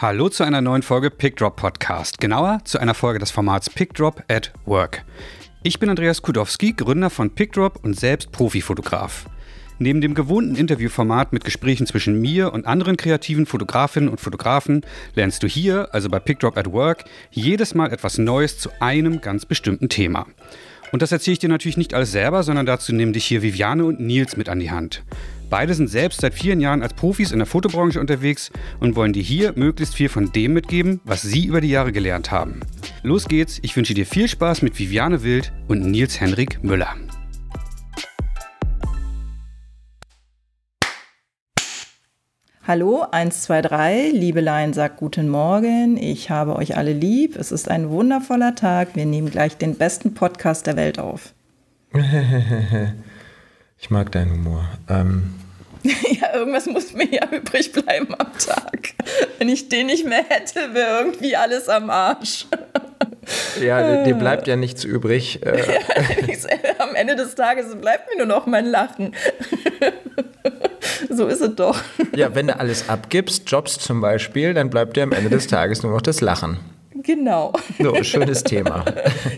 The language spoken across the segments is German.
Hallo zu einer neuen Folge PickDrop Podcast, genauer zu einer Folge des Formats PickDrop at Work. Ich bin Andreas Kudowski, Gründer von PickDrop und selbst Profifotograf. Neben dem gewohnten Interviewformat mit Gesprächen zwischen mir und anderen kreativen Fotografinnen und Fotografen lernst du hier, also bei PickDrop at Work, jedes Mal etwas Neues zu einem ganz bestimmten Thema. Und das erzähle ich dir natürlich nicht alles selber, sondern dazu nehmen dich hier Viviane und Nils mit an die Hand. Beide sind selbst seit vielen Jahren als Profis in der Fotobranche unterwegs und wollen dir hier möglichst viel von dem mitgeben, was sie über die Jahre gelernt haben. Los geht's, ich wünsche dir viel Spaß mit Viviane Wild und Nils Henrik Müller. Hallo, 1, 2, 3, Liebelein sagt guten Morgen, ich habe euch alle lieb, es ist ein wundervoller Tag, wir nehmen gleich den besten Podcast der Welt auf. Ich mag deinen Humor. Ähm, ja, irgendwas muss mir ja übrig bleiben am Tag. Wenn ich den nicht mehr hätte, wäre irgendwie alles am Arsch. Ja, dir bleibt ja nichts übrig. Äh. Ja, am Ende des Tages bleibt mir nur noch mein Lachen. So ist es doch. Ja, wenn du alles abgibst, Jobs zum Beispiel, dann bleibt dir am Ende des Tages nur noch das Lachen. Genau. So, schönes Thema.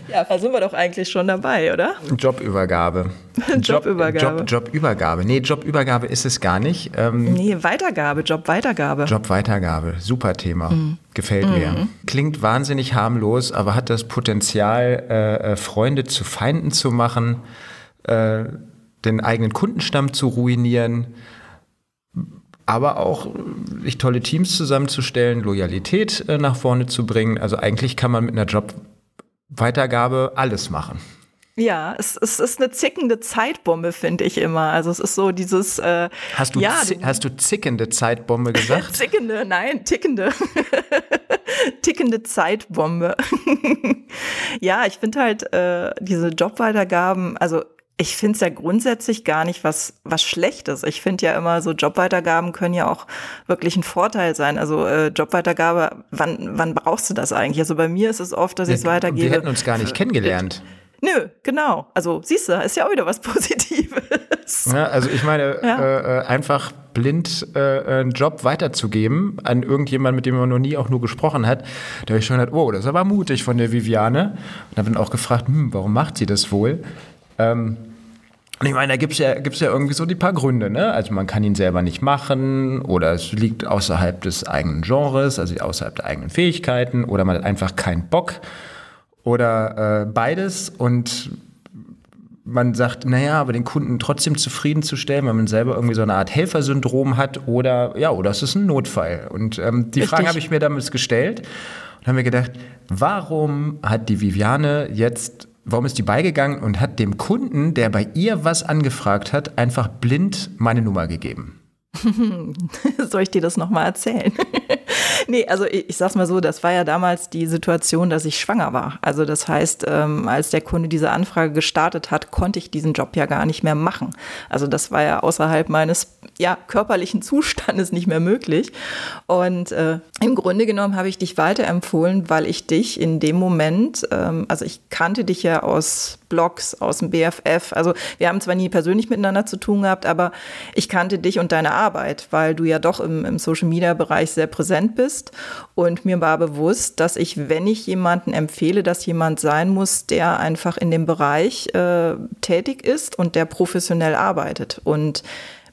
Ja, da sind wir doch eigentlich schon dabei, oder? Jobübergabe. Jobübergabe. Job, Jobübergabe. Nee, Jobübergabe ist es gar nicht. Ähm, nee, Weitergabe, Jobweitergabe. Jobweitergabe, super Thema. Mhm. Gefällt mhm. mir. Klingt wahnsinnig harmlos, aber hat das Potenzial, äh, äh Freunde zu Feinden zu machen, äh, den eigenen Kundenstamm zu ruinieren aber auch sich tolle Teams zusammenzustellen, Loyalität äh, nach vorne zu bringen. Also eigentlich kann man mit einer Jobweitergabe alles machen. Ja, es, es ist eine zickende Zeitbombe, finde ich immer. Also es ist so dieses. Äh, hast, du ja, hast du zickende Zeitbombe gesagt? zickende, nein, tickende. tickende Zeitbombe. ja, ich finde halt äh, diese Jobweitergaben, also ich finde es ja grundsätzlich gar nicht was, was Schlechtes. Ich finde ja immer so Jobweitergaben können ja auch wirklich ein Vorteil sein. Also äh, Jobweitergabe, wann, wann brauchst du das eigentlich? Also bei mir ist es oft, dass ich es weitergebe. Wir hätten uns gar nicht kennengelernt. Nö, genau. Also siehst du, ist ja auch wieder was Positives. Ja, also ich meine, ja. äh, äh einfach blind äh, einen Job weiterzugeben an irgendjemanden, mit dem man noch nie auch nur gesprochen hat, da ich schon halt, oh, das ist aber mutig von der Viviane. Und habe dann auch gefragt, hm, warum macht sie das wohl? Ähm, und ich meine, da gibt es ja, gibt's ja irgendwie so die paar Gründe. Ne? Also man kann ihn selber nicht machen oder es liegt außerhalb des eigenen Genres, also außerhalb der eigenen Fähigkeiten oder man hat einfach keinen Bock oder äh, beides und man sagt, naja, aber den Kunden trotzdem zufriedenzustellen, weil man selber irgendwie so eine Art Helfersyndrom hat oder ja, oder es ist ein Notfall. Und ähm, die Richtig. Fragen habe ich mir damals gestellt und habe mir gedacht, warum hat die Viviane jetzt warum ist die beigegangen und hat dem Kunden, der bei ihr was angefragt hat, einfach blind meine Nummer gegeben? Soll ich dir das nochmal erzählen? nee, also ich, ich, sag's mal so, das war ja damals die Situation, dass ich schwanger war. Also das heißt, ähm, als der Kunde diese Anfrage gestartet hat, konnte ich diesen Job ja gar nicht mehr machen. Also das war ja außerhalb meines ja, körperlichen Zustandes nicht mehr möglich. Und äh, im Grunde genommen habe ich dich weiterempfohlen, weil ich dich in dem Moment, ähm, also ich kannte dich ja aus Blogs, aus dem BFF. Also wir haben zwar nie persönlich miteinander zu tun gehabt, aber ich kannte dich und deine Arbeit, weil du ja doch im, im Social-Media-Bereich sehr präsent bist. Und mir war bewusst, dass ich, wenn ich jemanden empfehle, dass jemand sein muss, der einfach in dem Bereich äh, tätig ist und der professionell arbeitet. Und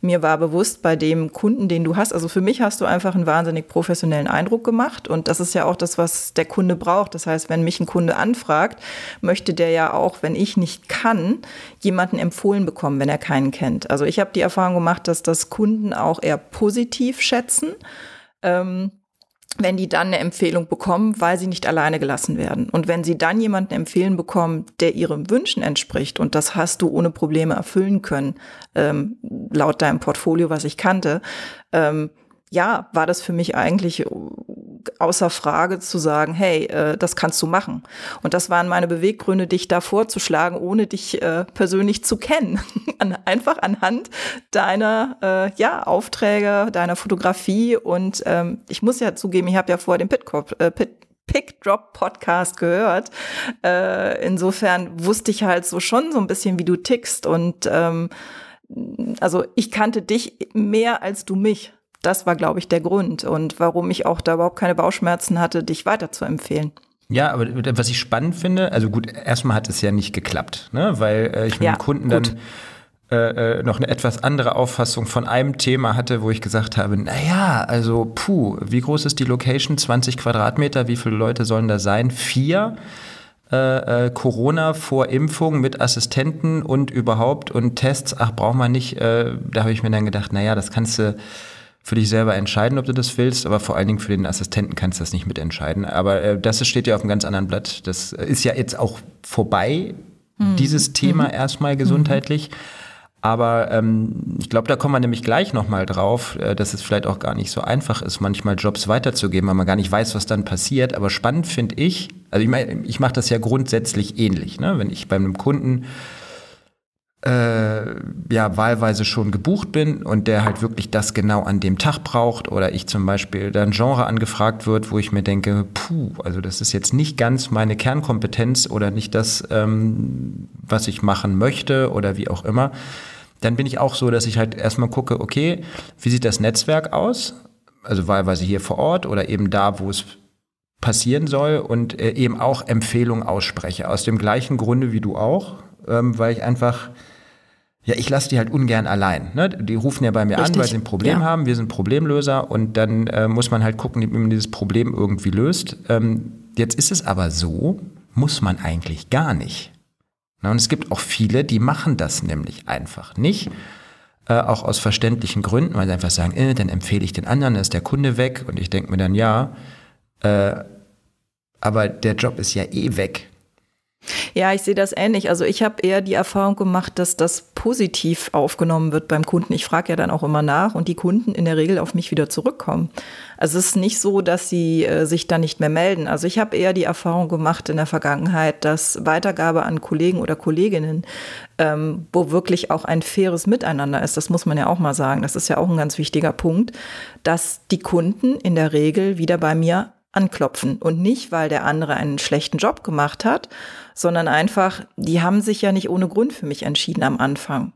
mir war bewusst bei dem Kunden, den du hast, also für mich hast du einfach einen wahnsinnig professionellen Eindruck gemacht und das ist ja auch das, was der Kunde braucht. Das heißt, wenn mich ein Kunde anfragt, möchte der ja auch, wenn ich nicht kann, jemanden empfohlen bekommen, wenn er keinen kennt. Also ich habe die Erfahrung gemacht, dass das Kunden auch eher positiv schätzen. Ähm, wenn die dann eine Empfehlung bekommen, weil sie nicht alleine gelassen werden. Und wenn sie dann jemanden empfehlen bekommen, der ihren Wünschen entspricht, und das hast du ohne Probleme erfüllen können, ähm, laut deinem Portfolio, was ich kannte, ähm, ja, war das für mich eigentlich außer Frage zu sagen, hey, äh, das kannst du machen. Und das waren meine Beweggründe, dich da vorzuschlagen, ohne dich äh, persönlich zu kennen. An, einfach anhand deiner äh, ja, Aufträge, deiner Fotografie. Und ähm, ich muss ja zugeben, ich habe ja vor dem Pitcop, äh, Pit Pick Drop Podcast gehört. Äh, insofern wusste ich halt so schon so ein bisschen, wie du tickst und ähm, also ich kannte dich mehr als du mich Das war, glaube ich, der Grund und warum ich auch da überhaupt keine Bauchschmerzen hatte, dich weiter zu empfehlen. Ja, aber was ich spannend finde, also gut, erstmal hat es ja nicht geklappt, ne? weil äh, ich mit ja, dem Kunden gut. dann äh, äh, noch eine etwas andere Auffassung von einem Thema hatte, wo ich gesagt habe, naja, also puh, wie groß ist die Location? 20 Quadratmeter, wie viele Leute sollen da sein? Vier? Äh, äh, Corona vor Impfung mit Assistenten und überhaupt und Tests, ach, braucht man nicht. Äh, da habe ich mir dann gedacht, naja, das kannst du für dich selber entscheiden, ob du das willst, aber vor allen Dingen für den Assistenten kannst du das nicht mitentscheiden. Aber äh, das steht ja auf einem ganz anderen Blatt. Das ist ja jetzt auch vorbei, mhm. dieses Thema mhm. erstmal gesundheitlich. Mhm. Aber ähm, ich glaube, da kommen wir nämlich gleich nochmal drauf, äh, dass es vielleicht auch gar nicht so einfach ist, manchmal Jobs weiterzugeben, weil man gar nicht weiß, was dann passiert. Aber spannend finde ich, also ich meine, ich mache das ja grundsätzlich ähnlich. Ne? Wenn ich bei einem Kunden äh, ja wahlweise schon gebucht bin und der halt wirklich das genau an dem Tag braucht oder ich zum Beispiel dann Genre angefragt wird, wo ich mir denke, puh, also das ist jetzt nicht ganz meine Kernkompetenz oder nicht das, ähm, was ich machen möchte oder wie auch immer, dann bin ich auch so, dass ich halt erstmal gucke, okay, wie sieht das Netzwerk aus? Also wahlweise hier vor Ort oder eben da, wo es passieren soll und äh, eben auch Empfehlungen ausspreche. Aus dem gleichen Grunde wie du auch, ähm, weil ich einfach ja, ich lasse die halt ungern allein. Ne? Die rufen ja bei mir Richtig. an, weil sie ein Problem ja. haben. Wir sind Problemlöser und dann äh, muss man halt gucken, wie man dieses Problem irgendwie löst. Ähm, jetzt ist es aber so, muss man eigentlich gar nicht. Na, und es gibt auch viele, die machen das nämlich einfach nicht. Äh, auch aus verständlichen Gründen, weil sie einfach sagen, äh, dann empfehle ich den anderen, dann ist der Kunde weg. Und ich denke mir dann, ja, äh, aber der Job ist ja eh weg. Ja, ich sehe das ähnlich. Also ich habe eher die Erfahrung gemacht, dass das positiv aufgenommen wird beim Kunden. Ich frage ja dann auch immer nach und die Kunden in der Regel auf mich wieder zurückkommen. Also es ist nicht so, dass sie äh, sich dann nicht mehr melden. Also ich habe eher die Erfahrung gemacht in der Vergangenheit, dass Weitergabe an Kollegen oder Kolleginnen, ähm, wo wirklich auch ein faires Miteinander ist, das muss man ja auch mal sagen, das ist ja auch ein ganz wichtiger Punkt, dass die Kunden in der Regel wieder bei mir anklopfen. Und nicht, weil der andere einen schlechten Job gemacht hat, sondern einfach, die haben sich ja nicht ohne Grund für mich entschieden am Anfang.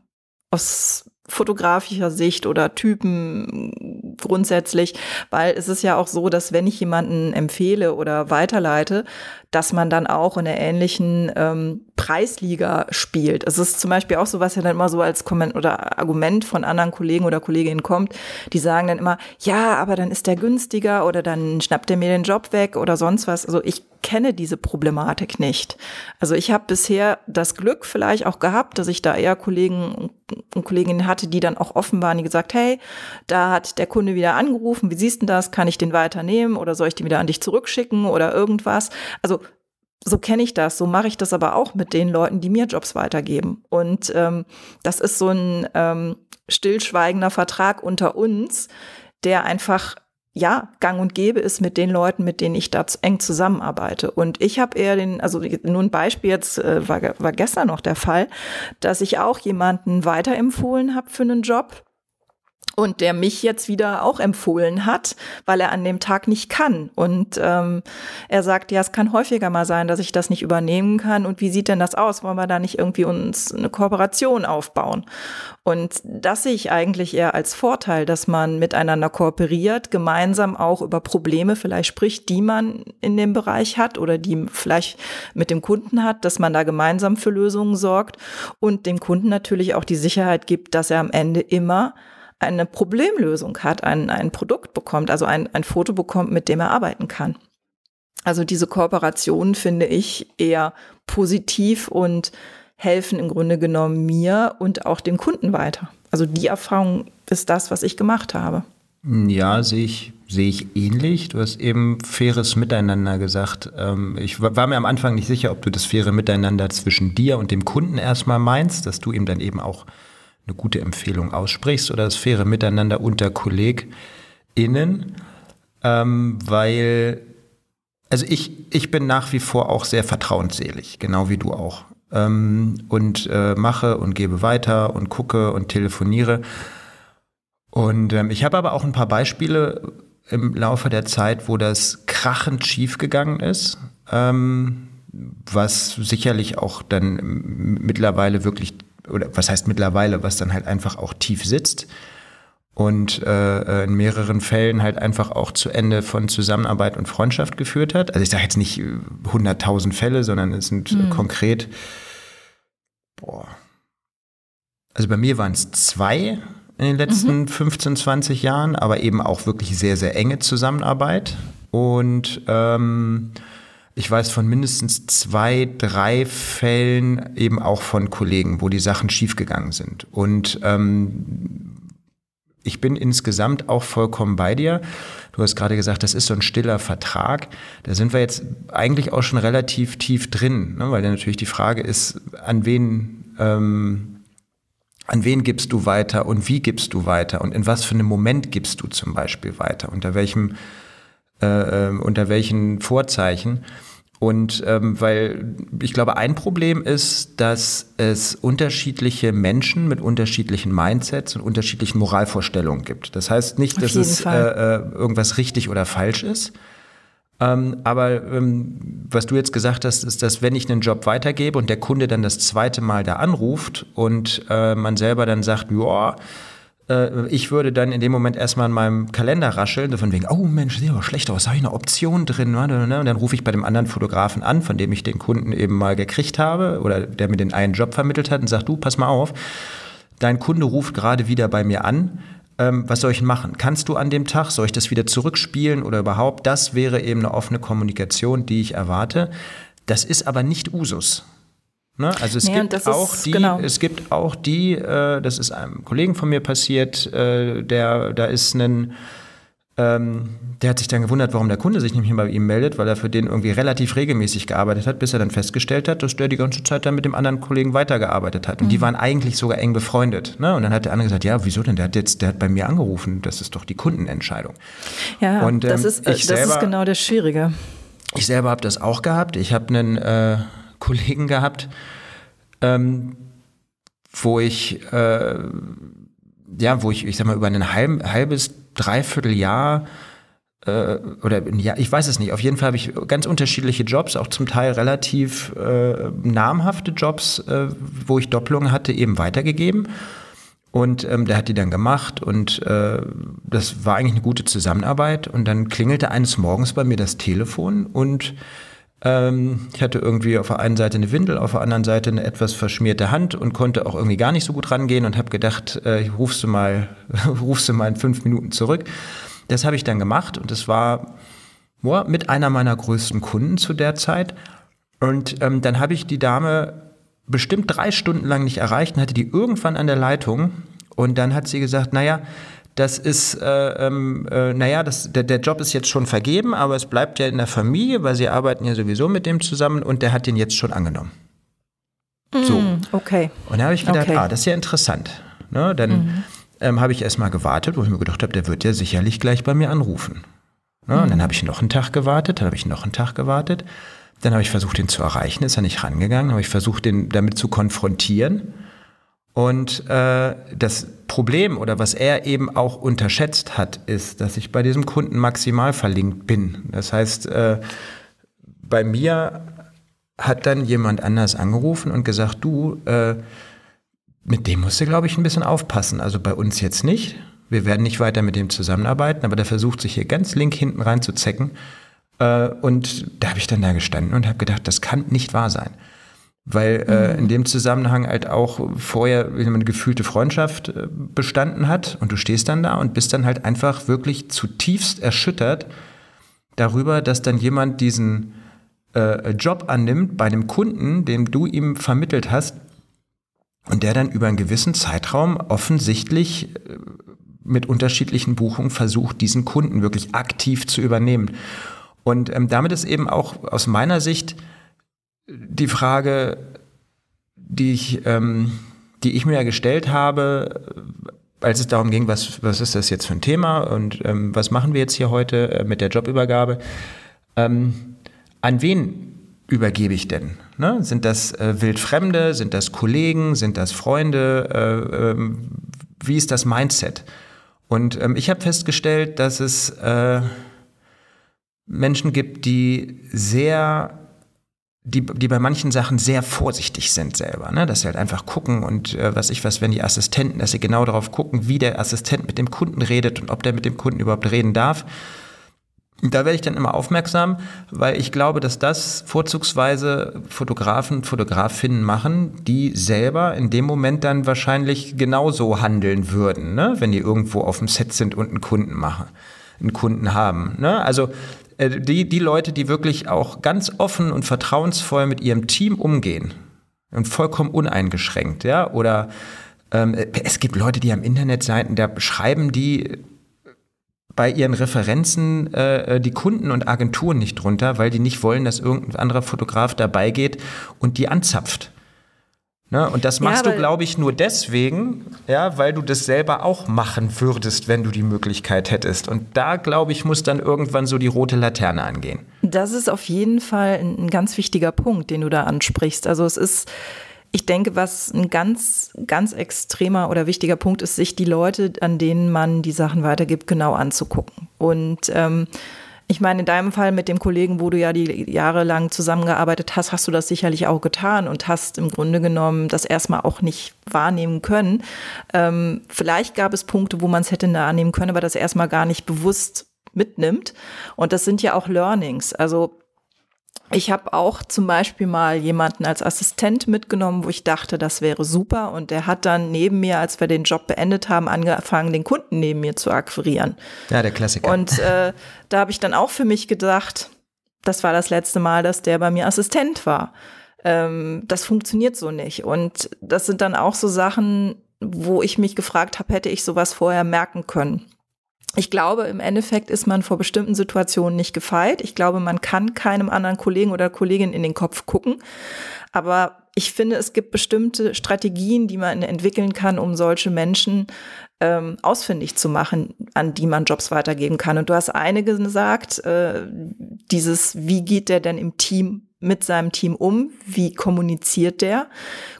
Aus fotografischer Sicht oder Typen grundsätzlich, weil es ist ja auch so, dass wenn ich jemanden empfehle oder weiterleite, dass man dann auch in der ähnlichen ähm, Preisliga spielt. Es ist zum Beispiel auch so, was ja dann immer so als Komment oder Argument von anderen Kollegen oder Kolleginnen kommt, die sagen dann immer, ja, aber dann ist der günstiger oder dann schnappt er mir den Job weg oder sonst was. Also ich kenne diese Problematik nicht. Also ich habe bisher das Glück vielleicht auch gehabt, dass ich da eher Kollegen und Kolleginnen hatte, die dann auch offen waren, die gesagt, hey, da hat der Kunde wieder angerufen, wie siehst du das? Kann ich den weiternehmen oder soll ich den wieder an dich zurückschicken oder irgendwas? Also so kenne ich das, so mache ich das aber auch mit den Leuten, die mir Jobs weitergeben. Und ähm, das ist so ein ähm, stillschweigender Vertrag unter uns, der einfach ja, gang und gäbe ist mit den Leuten, mit denen ich da eng zusammenarbeite. Und ich habe eher den, also nur ein Beispiel jetzt äh, war, war gestern noch der Fall, dass ich auch jemanden weiterempfohlen habe für einen Job und der mich jetzt wieder auch empfohlen hat, weil er an dem Tag nicht kann. Und ähm, er sagt, ja, es kann häufiger mal sein, dass ich das nicht übernehmen kann. Und wie sieht denn das aus? Wollen wir da nicht irgendwie uns eine Kooperation aufbauen? Und das sehe ich eigentlich eher als Vorteil, dass man miteinander kooperiert, gemeinsam auch über Probleme vielleicht spricht, die man in dem Bereich hat oder die vielleicht mit dem Kunden hat, dass man da gemeinsam für Lösungen sorgt und dem Kunden natürlich auch die Sicherheit gibt, dass er am Ende immer eine Problemlösung hat, ein, ein Produkt bekommt, also ein, ein Foto bekommt, mit dem er arbeiten kann. Also diese Kooperationen finde ich eher positiv und helfen im Grunde genommen mir und auch dem Kunden weiter. Also die Erfahrung ist das, was ich gemacht habe. Ja, sehe ich, sehe ich ähnlich. Du hast eben faires Miteinander gesagt. Ähm, ich war mir am Anfang nicht sicher, ob du das faire Miteinander zwischen dir und dem Kunden erstmal meinst, dass du ihm dann eben auch eine gute Empfehlung aussprichst oder das faire Miteinander unter KollegInnen, ähm, weil, also ich, ich bin nach wie vor auch sehr vertrauensselig, genau wie du auch. Ähm, und äh, mache und gebe weiter und gucke und telefoniere. Und ähm, ich habe aber auch ein paar Beispiele im Laufe der Zeit, wo das krachend schief gegangen ist, ähm, was sicherlich auch dann mittlerweile wirklich oder was heißt mittlerweile, was dann halt einfach auch tief sitzt. und äh, in mehreren Fällen halt einfach auch zu Ende von Zusammenarbeit und Freundschaft geführt hat. Also ich sage jetzt nicht 100.000 Fälle, sondern es sind mhm. konkret, boah, also bei mir waren es zwei in den letzten mhm. 15, 20 Jahren, aber eben auch wirklich sehr, sehr enge Zusammenarbeit. Und ähm, ich weiß von mindestens zwei, drei Fällen eben auch von Kollegen, wo die Sachen schiefgegangen sind. Und ähm, ich bin insgesamt auch vollkommen bei dir. Du hast gerade gesagt, das ist so ein stiller Vertrag. Da sind wir jetzt eigentlich auch schon relativ tief drin, ne? weil dann natürlich die Frage ist, an wen, ähm, an wen gibst du weiter und wie gibst du weiter und in was für einem Moment gibst du zum Beispiel weiter, unter welchem, äh, ähm, unter welchen Vorzeichen. Und ähm, weil ich glaube, ein Problem ist, dass es unterschiedliche Menschen mit unterschiedlichen Mindsets und unterschiedlichen Moralvorstellungen gibt. Das heißt nicht, dass es äh, äh, irgendwas richtig oder falsch ist. Ähm, aber ähm, was du jetzt gesagt hast, ist, dass wenn ich einen Job weitergebe und der Kunde dann das zweite Mal da anruft und äh, man selber dann sagt, ja, ich würde dann in dem Moment erstmal in meinem Kalender rascheln, so von wegen, oh Mensch, sieht aber schlecht aus, habe ich eine Option drin? Und dann rufe ich bei dem anderen Fotografen an, von dem ich den Kunden eben mal gekriegt habe oder der mir den einen Job vermittelt hat und sagt, du, pass mal auf, dein Kunde ruft gerade wieder bei mir an. Ähm, was soll ich machen? Kannst du an dem Tag, soll ich das wieder zurückspielen oder überhaupt? Das wäre eben eine offene Kommunikation, die ich erwarte. Das ist aber nicht Usus. Ne? Also es, nee, gibt auch die, genau. es gibt auch die, äh, das ist einem Kollegen von mir passiert, äh, der, da ist ein, ähm, der hat sich dann gewundert, warum der Kunde sich nicht mehr bei ihm meldet, weil er für den irgendwie relativ regelmäßig gearbeitet hat, bis er dann festgestellt hat, dass der die ganze Zeit dann mit dem anderen Kollegen weitergearbeitet hat. Und mhm. die waren eigentlich sogar eng befreundet. Ne? Und dann hat der andere gesagt, ja, wieso denn? Der hat jetzt, der hat bei mir angerufen. Das ist doch die Kundenentscheidung. Ja, und, ähm, das, ist, das selber, ist genau das Schwierige. Ich selber habe das auch gehabt. Ich habe einen äh, Kollegen gehabt, ähm, wo ich, äh, ja, wo ich, ich sag mal, über ein halb, halbes, dreiviertel Jahr äh, oder Jahr, ich weiß es nicht, auf jeden Fall habe ich ganz unterschiedliche Jobs, auch zum Teil relativ äh, namhafte Jobs, äh, wo ich Doppelungen hatte, eben weitergegeben. Und ähm, der hat die dann gemacht und äh, das war eigentlich eine gute Zusammenarbeit. Und dann klingelte eines Morgens bei mir das Telefon und ähm, ich hatte irgendwie auf der einen Seite eine Windel, auf der anderen Seite eine etwas verschmierte Hand und konnte auch irgendwie gar nicht so gut rangehen und habe gedacht, äh, rufst du mal, rufst du mal in fünf Minuten zurück. Das habe ich dann gemacht und es war boah, mit einer meiner größten Kunden zu der Zeit. Und ähm, dann habe ich die Dame bestimmt drei Stunden lang nicht erreicht und hatte die irgendwann an der Leitung. Und dann hat sie gesagt, naja, das ist, äh, ähm, äh, naja, das, der, der Job ist jetzt schon vergeben, aber es bleibt ja in der Familie, weil sie arbeiten ja sowieso mit dem zusammen und der hat den jetzt schon angenommen. Mm, so. Okay. Und da habe ich gedacht, okay. ah, das ist ja interessant. Ne, dann mhm. ähm, habe ich erstmal gewartet, wo ich mir gedacht habe, der wird ja sicherlich gleich bei mir anrufen. Ne, mhm. Und dann habe ich noch einen Tag gewartet, dann habe ich noch einen Tag gewartet. Dann habe ich versucht, den zu erreichen, ist er nicht rangegangen, habe ich versucht, den damit zu konfrontieren. Und äh, das Problem oder was er eben auch unterschätzt hat, ist, dass ich bei diesem Kunden maximal verlinkt bin. Das heißt, äh, bei mir hat dann jemand anders angerufen und gesagt, du, äh, mit dem musst du, glaube ich, ein bisschen aufpassen. Also bei uns jetzt nicht. Wir werden nicht weiter mit dem zusammenarbeiten, aber der versucht sich hier ganz link hinten rein zu zecken. Äh, und da habe ich dann da gestanden und habe gedacht, das kann nicht wahr sein weil äh, mhm. in dem Zusammenhang halt auch vorher eine gefühlte Freundschaft äh, bestanden hat und du stehst dann da und bist dann halt einfach wirklich zutiefst erschüttert darüber, dass dann jemand diesen äh, Job annimmt bei einem Kunden, den du ihm vermittelt hast und der dann über einen gewissen Zeitraum offensichtlich äh, mit unterschiedlichen Buchungen versucht, diesen Kunden wirklich aktiv zu übernehmen. Und ähm, damit ist eben auch aus meiner Sicht die Frage, die ich, ähm, die ich mir gestellt habe, als es darum ging, was, was ist das jetzt für ein Thema und ähm, was machen wir jetzt hier heute äh, mit der Jobübergabe, ähm, an wen übergebe ich denn? Ne? Sind das äh, Wildfremde, sind das Kollegen, sind das Freunde? Äh, ähm, wie ist das Mindset? Und ähm, ich habe festgestellt, dass es äh, Menschen gibt, die sehr die, die bei manchen Sachen sehr vorsichtig sind selber, ne? dass sie halt einfach gucken und äh, was ich was, wenn die Assistenten, dass sie genau darauf gucken, wie der Assistent mit dem Kunden redet und ob der mit dem Kunden überhaupt reden darf. Da werde ich dann immer aufmerksam, weil ich glaube, dass das vorzugsweise Fotografen, Fotografinnen machen, die selber in dem Moment dann wahrscheinlich genauso handeln würden, ne? wenn die irgendwo auf dem Set sind und einen Kunden machen, einen Kunden haben. Ne? Also die, die Leute, die wirklich auch ganz offen und vertrauensvoll mit ihrem Team umgehen und vollkommen uneingeschränkt, ja, oder ähm, es gibt Leute, die am Internetseiten, da beschreiben die bei ihren Referenzen äh, die Kunden und Agenturen nicht drunter, weil die nicht wollen, dass irgendein anderer Fotograf dabei geht und die anzapft. Ne? Und das machst ja, du, glaube ich, nur deswegen, ja, weil du das selber auch machen würdest, wenn du die Möglichkeit hättest. Und da, glaube ich, muss dann irgendwann so die rote Laterne angehen. Das ist auf jeden Fall ein ganz wichtiger Punkt, den du da ansprichst. Also es ist, ich denke, was ein ganz, ganz extremer oder wichtiger Punkt ist, sich die Leute, an denen man die Sachen weitergibt, genau anzugucken. Und ähm, ich meine, in deinem Fall mit dem Kollegen, wo du ja die jahrelang zusammengearbeitet hast, hast du das sicherlich auch getan und hast im Grunde genommen das erstmal auch nicht wahrnehmen können. Ähm, vielleicht gab es Punkte, wo man es hätte wahrnehmen können, aber das erstmal gar nicht bewusst mitnimmt. Und das sind ja auch Learnings. Also ich habe auch zum Beispiel mal jemanden als Assistent mitgenommen, wo ich dachte, das wäre super. Und der hat dann neben mir, als wir den Job beendet haben, angefangen, den Kunden neben mir zu akquirieren. Ja, der Klassiker. Und äh, da habe ich dann auch für mich gedacht, das war das letzte Mal, dass der bei mir Assistent war. Ähm, das funktioniert so nicht. Und das sind dann auch so Sachen, wo ich mich gefragt habe, hätte ich sowas vorher merken können ich glaube, im Endeffekt ist man vor bestimmten Situationen nicht gefeit. Ich glaube, man kann keinem anderen Kollegen oder Kollegin in den Kopf gucken. Aber ich finde, es gibt bestimmte Strategien, die man entwickeln kann, um solche Menschen ähm, ausfindig zu machen, an die man Jobs weitergeben kann. Und du hast eine gesagt, äh, dieses, wie geht der denn im Team mit seinem Team um? Wie kommuniziert der?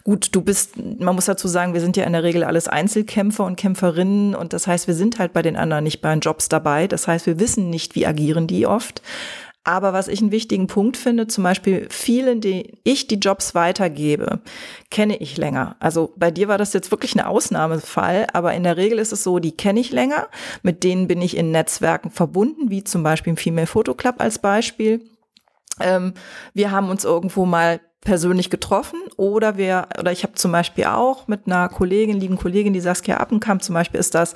Gut, du bist, man muss dazu sagen, wir sind ja in der Regel alles Einzelkämpfer und Kämpferinnen und das heißt, wir sind halt bei den anderen nicht bei den Jobs dabei. Das heißt, wir wissen nicht, wie agieren die oft. Aber was ich einen wichtigen Punkt finde, zum Beispiel vielen, die ich die Jobs weitergebe, kenne ich länger. Also bei dir war das jetzt wirklich ein Ausnahmefall, aber in der Regel ist es so, die kenne ich länger, mit denen bin ich in Netzwerken verbunden, wie zum Beispiel im Female Photo Club als Beispiel. Ähm, wir haben uns irgendwo mal persönlich getroffen oder wir oder ich habe zum Beispiel auch mit einer Kollegin, lieben Kollegin, die Saskia Appenkamp zum Beispiel ist das,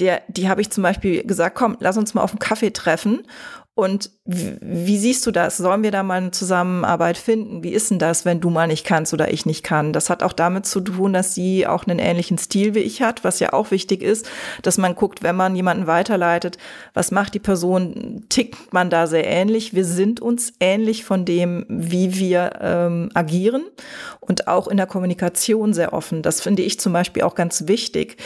der, die habe ich zum Beispiel gesagt, komm, lass uns mal auf einen Kaffee treffen und wie siehst du das? Sollen wir da mal eine Zusammenarbeit finden? Wie ist denn das, wenn du mal nicht kannst oder ich nicht kann? Das hat auch damit zu tun, dass sie auch einen ähnlichen Stil wie ich hat, was ja auch wichtig ist, dass man guckt, wenn man jemanden weiterleitet, was macht die Person? Tickt man da sehr ähnlich? Wir sind uns ähnlich von dem, wie wir ähm, agieren und auch in der Kommunikation sehr offen. Das finde ich zum Beispiel auch ganz wichtig.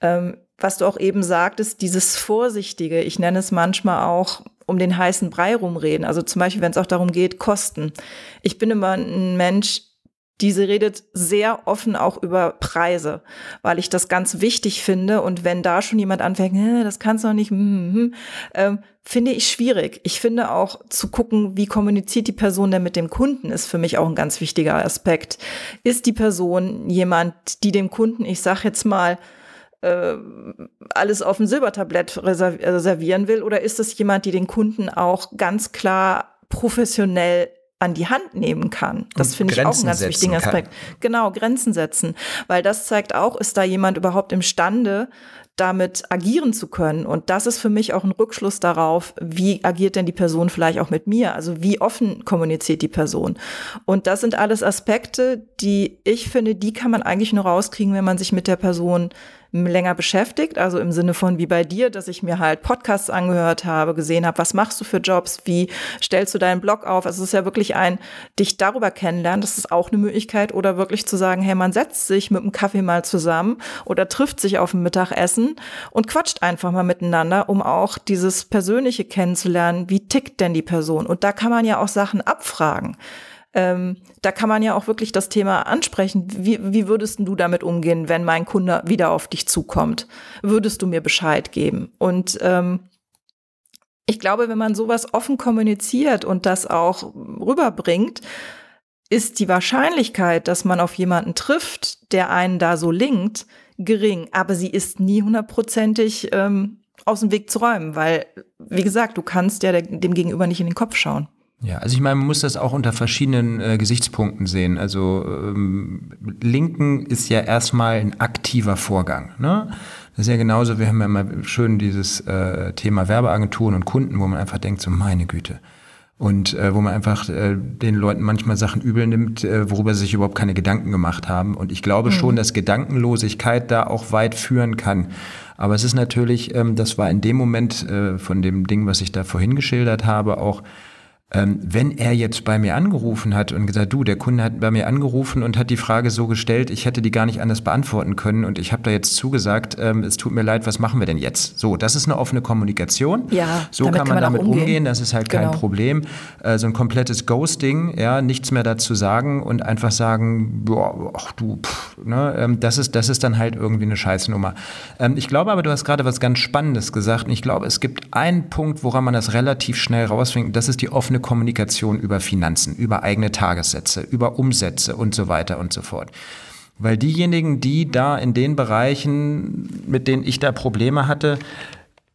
Ähm, was du auch eben sagtest, dieses Vorsichtige, ich nenne es manchmal auch um den heißen Brei rumreden. Also zum Beispiel, wenn es auch darum geht, Kosten. Ich bin immer ein Mensch, diese redet sehr offen auch über Preise, weil ich das ganz wichtig finde. Und wenn da schon jemand anfängt, das kannst du doch nicht, hm, ähm, finde ich schwierig. Ich finde auch zu gucken, wie kommuniziert die Person denn mit dem Kunden, ist für mich auch ein ganz wichtiger Aspekt. Ist die Person jemand, die dem Kunden, ich sag jetzt mal, äh, alles auf dem Silbertablett reservieren will? Oder ist es jemand, die den Kunden auch ganz klar professionell an die Hand nehmen kann. Das finde ich auch einen ganz wichtigen Aspekt. Kann. Genau, Grenzen setzen. Weil das zeigt auch, ist da jemand überhaupt imstande, damit agieren zu können. Und das ist für mich auch ein Rückschluss darauf, wie agiert denn die Person vielleicht auch mit mir? Also wie offen kommuniziert die Person? Und das sind alles Aspekte, die ich finde, die kann man eigentlich nur rauskriegen, wenn man sich mit der Person länger beschäftigt, also im Sinne von wie bei dir, dass ich mir halt Podcasts angehört habe, gesehen habe, was machst du für Jobs, wie stellst du deinen Blog auf? Also es ist ja wirklich ein, dich darüber kennenlernen, das ist auch eine Möglichkeit oder wirklich zu sagen, hey, man setzt sich mit einem Kaffee mal zusammen oder trifft sich auf ein Mittagessen und quatscht einfach mal miteinander, um auch dieses Persönliche kennenzulernen, wie tickt denn die Person? Und da kann man ja auch Sachen abfragen ähm, da kann man ja auch wirklich das Thema ansprechen. Wie, wie würdest du damit umgehen, wenn mein Kunde wieder auf dich zukommt? Würdest du mir Bescheid geben? Und ähm, ich glaube, wenn man sowas offen kommuniziert und das auch rüberbringt, ist die Wahrscheinlichkeit, dass man auf jemanden trifft, der einen da so linkt, gering. Aber sie ist nie hundertprozentig ähm, aus dem Weg zu räumen, weil, wie gesagt, du kannst ja dem Gegenüber nicht in den Kopf schauen. Ja, also ich meine, man muss das auch unter verschiedenen äh, Gesichtspunkten sehen. Also ähm, Linken ist ja erstmal ein aktiver Vorgang. Ne? Das ist ja genauso, wir haben ja mal schön dieses äh, Thema Werbeagenturen und Kunden, wo man einfach denkt, so meine Güte. Und äh, wo man einfach äh, den Leuten manchmal Sachen übel nimmt, äh, worüber sie sich überhaupt keine Gedanken gemacht haben. Und ich glaube mhm. schon, dass Gedankenlosigkeit da auch weit führen kann. Aber es ist natürlich, ähm, das war in dem Moment äh, von dem Ding, was ich da vorhin geschildert habe, auch ähm, wenn er jetzt bei mir angerufen hat und gesagt, du, der Kunde hat bei mir angerufen und hat die Frage so gestellt, ich hätte die gar nicht anders beantworten können und ich habe da jetzt zugesagt, ähm, es tut mir leid, was machen wir denn jetzt? So, das ist eine offene Kommunikation. Ja, so kann man, kann man damit umgehen. umgehen. das ist halt genau. kein Problem. Äh, so ein komplettes Ghosting, ja, nichts mehr dazu sagen und einfach sagen, boah, ach du, pff, ne, ähm, das ist, das ist dann halt irgendwie eine Scheißnummer. Ähm, ich glaube aber, du hast gerade was ganz Spannendes gesagt und ich glaube, es gibt einen Punkt, woran man das relativ schnell rausfindet, das ist die offene offene Kommunikation über Finanzen, über eigene Tagessätze, über Umsätze und so weiter und so fort. Weil diejenigen, die da in den Bereichen, mit denen ich da Probleme hatte,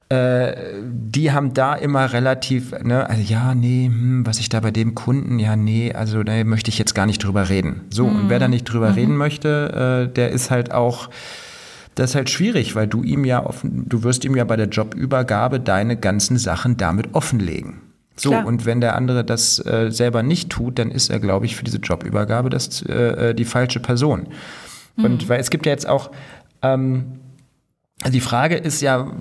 äh, die haben da immer relativ, ne, also ja, nee, hm, was ich da bei dem Kunden, ja, nee, also da möchte ich jetzt gar nicht drüber reden. So, mhm. und wer da nicht drüber mhm. reden möchte, äh, der ist halt auch, das ist halt schwierig, weil du ihm ja offen, du wirst ihm ja bei der Jobübergabe deine ganzen Sachen damit offenlegen. So, Klar. und wenn der andere das äh, selber nicht tut, dann ist er, glaube ich, für diese Jobübergabe das, äh, äh, die falsche Person. Mhm. Und weil es gibt ja jetzt auch, ähm, die Frage ist ja,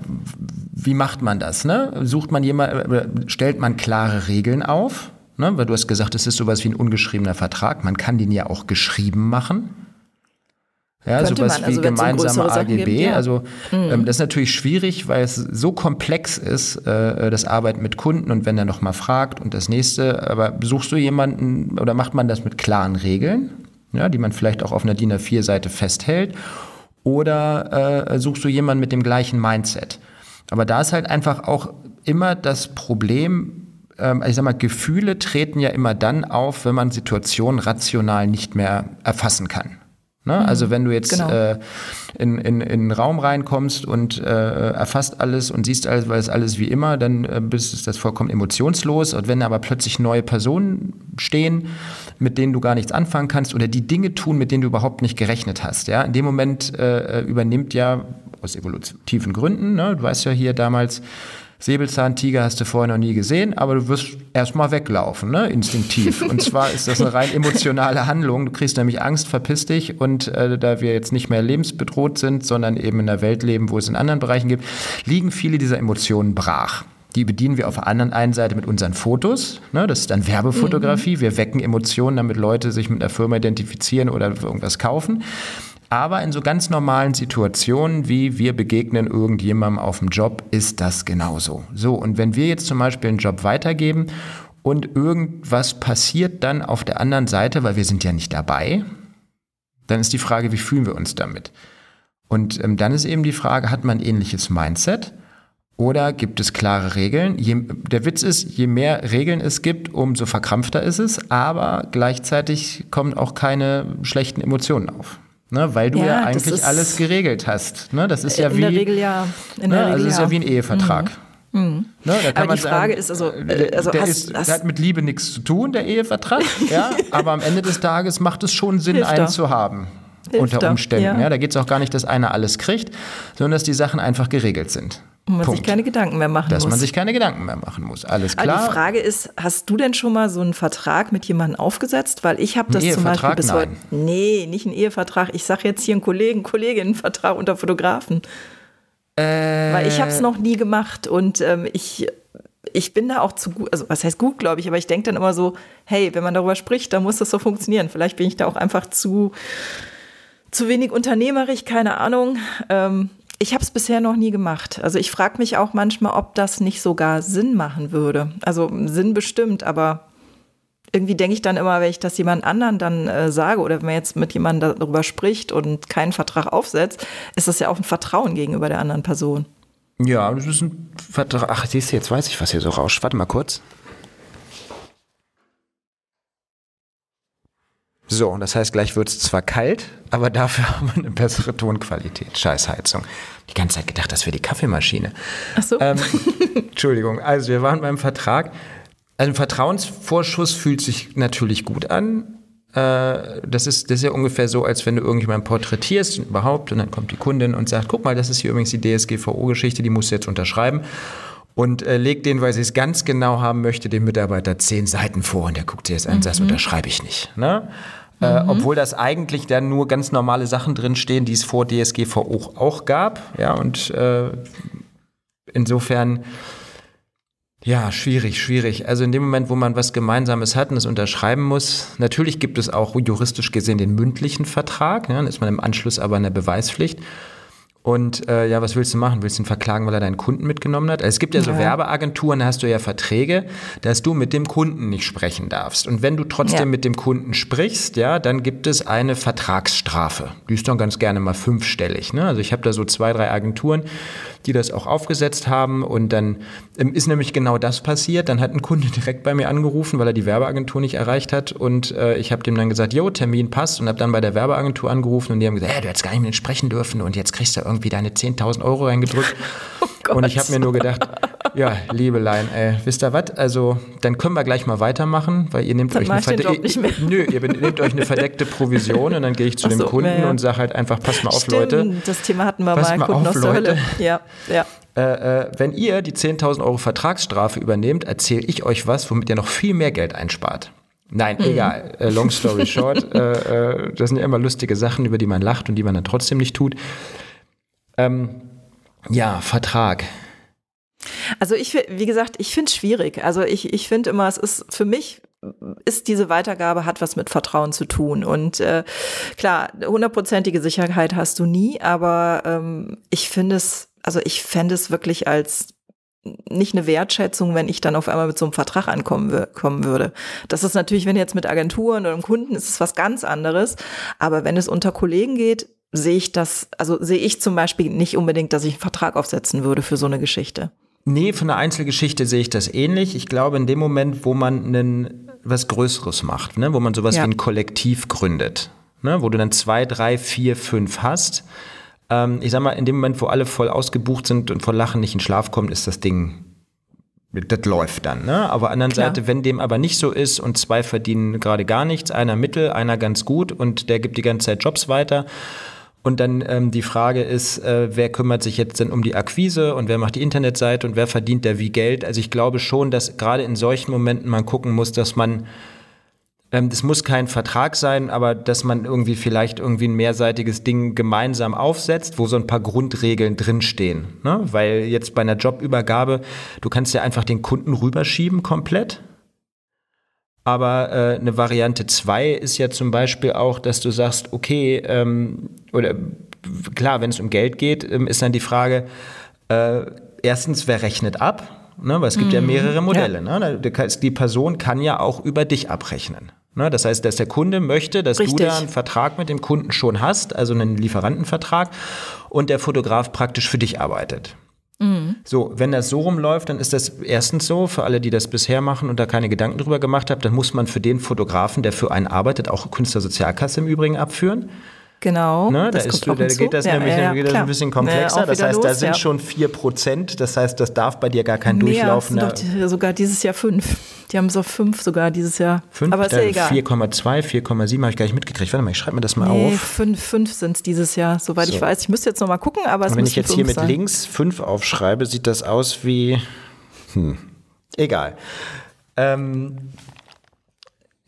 wie macht man das? Ne? Sucht man jemand, äh, stellt man klare Regeln auf? Ne? Weil du hast gesagt, es ist sowas wie ein ungeschriebener Vertrag. Man kann den ja auch geschrieben machen. Ja, Könnte sowas man, also wie gemeinsame AGB. Gibt, ja. Also mhm. ähm, das ist natürlich schwierig, weil es so komplex ist, äh, das Arbeiten mit Kunden und wenn er nochmal fragt und das nächste, aber suchst du jemanden oder macht man das mit klaren Regeln, ja, die man vielleicht auch auf einer DIN A4-Seite festhält, oder äh, suchst du jemanden mit dem gleichen Mindset? Aber da ist halt einfach auch immer das Problem, ähm, ich sag mal, Gefühle treten ja immer dann auf, wenn man Situationen rational nicht mehr erfassen kann. Ne? Mhm, also wenn du jetzt genau. äh, in, in, in einen Raum reinkommst und äh, erfasst alles und siehst alles, weil es alles wie immer, dann äh, bist das vollkommen emotionslos. Und wenn aber plötzlich neue Personen stehen, mit denen du gar nichts anfangen kannst oder die Dinge tun, mit denen du überhaupt nicht gerechnet hast, ja, in dem Moment äh, übernimmt ja aus evolutiven Gründen, ne, du weißt ja hier damals, Säbelzahntiger hast du vorher noch nie gesehen, aber du wirst erstmal weglaufen, ne? instinktiv. Und zwar ist das eine rein emotionale Handlung. Du kriegst nämlich Angst, verpiss dich. Und äh, da wir jetzt nicht mehr lebensbedroht sind, sondern eben in einer Welt leben, wo es in anderen Bereichen gibt, liegen viele dieser Emotionen brach. Die bedienen wir auf der anderen einen Seite mit unseren Fotos. Ne? Das ist dann Werbefotografie. Mhm. Wir wecken Emotionen, damit Leute sich mit einer Firma identifizieren oder irgendwas kaufen. Aber in so ganz normalen Situationen, wie wir begegnen irgendjemandem auf dem Job, ist das genauso. So, und wenn wir jetzt zum Beispiel einen Job weitergeben und irgendwas passiert dann auf der anderen Seite, weil wir sind ja nicht dabei, dann ist die Frage, wie fühlen wir uns damit? Und ähm, dann ist eben die Frage, hat man ein ähnliches Mindset? Oder gibt es klare Regeln? Je, der Witz ist, je mehr Regeln es gibt, umso verkrampfter ist es, aber gleichzeitig kommen auch keine schlechten Emotionen auf. Ne, weil du ja, ja eigentlich alles geregelt hast. Ne, das ist ja in wie. Der Regel ja. In ne, der Regel also ist ja. wie ein Ehevertrag. Mhm. Mhm. Ne, aber die Frage sagen, ist also, äh, also der, hast, ist, hast, hat mit Liebe nichts zu tun, der Ehevertrag, ja, aber am Ende des Tages macht es schon Sinn, einen zu haben. Hilft unter Umständen. Da, ja. ja. da geht es auch gar nicht, dass einer alles kriegt, sondern dass die Sachen einfach geregelt sind. Und man Punkt. sich keine Gedanken mehr machen Dass muss. man sich keine Gedanken mehr machen muss. Alles klar. Aber die Frage ist, hast du denn schon mal so einen Vertrag mit jemandem aufgesetzt? Weil ich habe das zum Beispiel bis heute. Nee, nicht einen Ehevertrag. Ich sage jetzt hier einen Kollegen, Kolleginnenvertrag unter Fotografen. Äh, Weil ich habe es noch nie gemacht und ähm, ich ich bin da auch zu gut, also was heißt gut, glaube ich, aber ich denke dann immer so, hey, wenn man darüber spricht, dann muss das so funktionieren. Vielleicht bin ich da auch einfach zu, zu wenig unternehmerisch, keine Ahnung. Ähm, ich habe es bisher noch nie gemacht. Also ich frage mich auch manchmal, ob das nicht sogar Sinn machen würde. Also Sinn bestimmt, aber irgendwie denke ich dann immer, wenn ich das jemand anderen dann äh, sage oder wenn man jetzt mit jemandem darüber spricht und keinen Vertrag aufsetzt, ist das ja auch ein Vertrauen gegenüber der anderen Person. Ja, das ist ein Vertrag. Ach, siehst du, jetzt weiß ich, was hier so rauscht. Warte mal kurz. So, das heißt, gleich wird es zwar kalt, aber dafür haben wir eine bessere Tonqualität. Scheißheizung. Die ganze Zeit gedacht, das wäre die Kaffeemaschine. Ach so. Ähm, Entschuldigung, also wir waren beim Vertrag. Also ein Vertrauensvorschuss fühlt sich natürlich gut an. Äh, das, ist, das ist ja ungefähr so, als wenn du irgendjemanden porträtierst und überhaupt und dann kommt die Kundin und sagt, guck mal, das ist hier übrigens die DSGVO-Geschichte, die musst du jetzt unterschreiben und äh, legt den, weil sie es ganz genau haben möchte, dem Mitarbeiter zehn Seiten vor und der guckt sich das an und sagt, unterschreibe ich nicht. Ne? Äh, obwohl das eigentlich dann nur ganz normale Sachen drinstehen, die es vor DSGVO auch gab. Ja, und äh, insofern, ja, schwierig, schwierig. Also in dem Moment, wo man was Gemeinsames hat und es unterschreiben muss, natürlich gibt es auch juristisch gesehen den mündlichen Vertrag, ja, dann ist man im Anschluss aber in der Beweispflicht. Und äh, ja, was willst du machen? Willst du ihn verklagen, weil er deinen Kunden mitgenommen hat? Also es gibt ja so Ja. Werbeagenturen, da hast du ja Verträge, dass du mit dem Kunden nicht sprechen darfst. Und wenn du trotzdem Ja. mit dem Kunden sprichst, ja, dann gibt es eine Vertragsstrafe. Die ist dann ganz gerne mal fünfstellig. Ne? Also ich habe da so zwei, drei Agenturen, die das auch aufgesetzt haben. Und dann ähm, ist nämlich genau das passiert. Dann hat ein Kunde direkt bei mir angerufen, weil er die Werbeagentur nicht erreicht hat. Und äh, ich habe dem dann gesagt, jo, Termin passt. Und habe dann bei der Werbeagentur angerufen und die haben gesagt, hey, du hättest gar nicht mit sprechen dürfen. Und jetzt kriegst du irgendwie deine 10.000 Euro reingedrückt. Gott. Und ich habe mir nur gedacht, ja, Liebelein, ey, wisst ihr was? Also, dann können wir gleich mal weitermachen, weil ihr nehmt Dann euch eine Job nicht mehr. Nö, ihr nehmt euch eine verdeckte Provision und dann gehe ich zu Ach dem so, Kunden ja, ja. und sage halt einfach, pass mal auf, Stimmt, Leute. das Thema hatten wir Pass mal, Kunden auf, aus der Leute. Hölle. Ja, ja. Äh, äh, wenn ihr die 10.000 Euro Vertragsstrafe übernehmt, erzähle ich euch was, womit ihr noch viel mehr Geld einspart. Nein, Mhm. egal. Äh, long story short, äh, äh, das sind ja immer lustige Sachen, über die man lacht und die man dann trotzdem nicht tut. Ähm, ja, Vertrag. Also ich, wie gesagt, ich finde es schwierig. Also ich, ich finde immer, es ist für mich ist diese Weitergabe hat was mit Vertrauen zu tun. Und äh, klar, hundertprozentige Sicherheit hast du nie, aber ähm, ich finde es, also ich fände es wirklich als nicht eine Wertschätzung, wenn ich dann auf einmal mit so einem Vertrag ankommen kommen würde. Das ist natürlich, wenn jetzt mit Agenturen oder Kunden ist es was ganz anderes. Aber wenn es unter Kollegen geht, sehe ich das, also sehe ich zum Beispiel nicht unbedingt, dass ich einen Vertrag aufsetzen würde für so eine Geschichte. Nee, von der Einzelgeschichte sehe ich das ähnlich. Ich glaube, in dem Moment, wo man einen, was Größeres macht, ne, wo man sowas Ja. wie ein Kollektiv gründet, ne, wo du dann zwei, drei, vier, fünf hast, ähm, ich sag mal, in dem Moment, wo alle voll ausgebucht sind und vor Lachen nicht in Schlaf kommt, ist das Ding, das läuft dann. Ne? Auf der anderen Klar. Seite, wenn dem aber nicht so ist und zwei verdienen gerade gar nichts, einer mittel, einer ganz gut und der gibt die ganze Zeit Jobs weiter, und dann ähm, die Frage ist, äh, wer kümmert sich jetzt denn um die Akquise und wer macht die Internetseite und wer verdient da wie Geld? Also ich glaube schon, dass gerade in solchen Momenten man gucken muss, dass man, ähm, das muss kein Vertrag sein, aber dass man irgendwie vielleicht irgendwie ein mehrseitiges Ding gemeinsam aufsetzt, wo so ein paar Grundregeln drinstehen. Ne? Weil jetzt bei einer Jobübergabe, du kannst ja einfach den Kunden rüberschieben komplett. Aber äh, eine Variante 2 ist ja zum Beispiel auch, dass du sagst, okay, ähm, oder klar, wenn es um Geld geht, ähm, ist dann die Frage, äh, erstens, wer rechnet ab? Ne, weil es gibt ja mehrere Modelle. Ne? Da kann- Die Person kann ja auch über dich abrechnen. Ne? Das heißt, dass der Kunde möchte, dass Richtig. du da einen Vertrag mit dem Kunden schon hast, also einen Lieferantenvertrag, und der Fotograf praktisch für dich arbeitet. So, wenn das so rumläuft, dann ist das erstens so, für alle, die das bisher machen und da keine Gedanken drüber gemacht haben, dann muss man für den Fotografen, der für einen arbeitet, auch Künstlersozialkasse im Übrigen abführen. Genau. Ne? Da, das ist, kommt da geht das Ja, nämlich ja, geht das ein bisschen komplexer. das heißt, da los, sind ja. schon 4 Prozent. Das heißt, das darf bei dir gar kein es durchlaufender. sind doch sogar dieses Jahr fünf. Die haben es auf fünf sogar dieses Jahr. Fünf, Aber ist ja egal. 4,2, 4,7 habe ich gar nicht mitgekriegt. Warte mal, ich schreibe mir das mal Nee, auf. fünf, fünf sind es dieses Jahr, soweit So. ich weiß. Ich müsste jetzt noch mal gucken, aber es Und wenn ich jetzt hier mit sein. links 5 aufschreibe, sieht das aus wie. Hm. Egal. Ähm,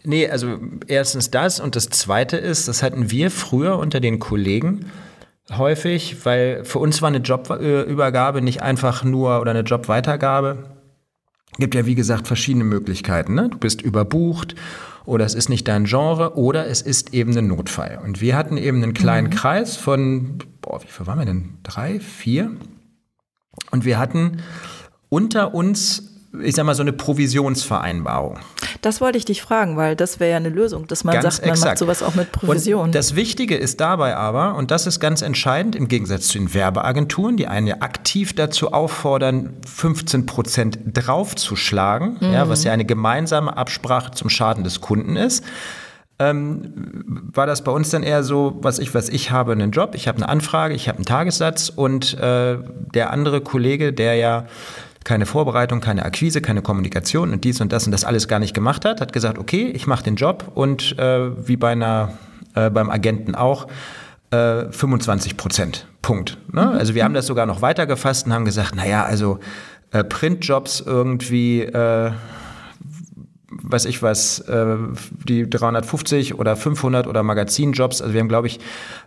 nee, also erstens das und das zweite ist, das hatten wir früher unter den Kollegen häufig, weil für uns war eine Jobübergabe nicht einfach nur oder eine Jobweitergabe. Gibt ja wie gesagt verschiedene Möglichkeiten. Ne? Du bist überbucht oder es ist nicht dein Genre oder es ist eben ein Notfall. Und wir hatten eben einen kleinen Kreis von, boah, wie viel waren wir denn? Drei, vier? Und wir hatten unter uns, ich sag mal, so eine Provisionsvereinbarung. Das wollte ich dich fragen, weil das wäre ja eine Lösung, dass man Ganz sagt, man exakt. macht sowas auch mit Provision. Und das Wichtige ist dabei aber, und das ist ganz entscheidend im Gegensatz zu den Werbeagenturen, die einen ja aktiv dazu auffordern, 15 Prozent draufzuschlagen, ja, was ja eine gemeinsame Absprache zum Schaden des Kunden ist. ähm, war das bei uns dann eher so, was ich, was ich habe, einen Job, ich habe eine Anfrage, ich habe einen Tagessatz und äh, der andere Kollege, der ja keine Vorbereitung, keine Akquise, keine Kommunikation und dies und das und das alles gar nicht gemacht hat, hat gesagt, okay, ich mache den Job und äh, wie bei einer, äh, beim Agenten auch, 25 äh, Prozent. Punkt. Ne? Mhm. Also wir haben das sogar noch weiter gefasst und haben gesagt, naja, also äh, Printjobs irgendwie, äh, weiß ich was, äh, die 350 oder 500 oder Magazinjobs. Also wir haben, glaube ich,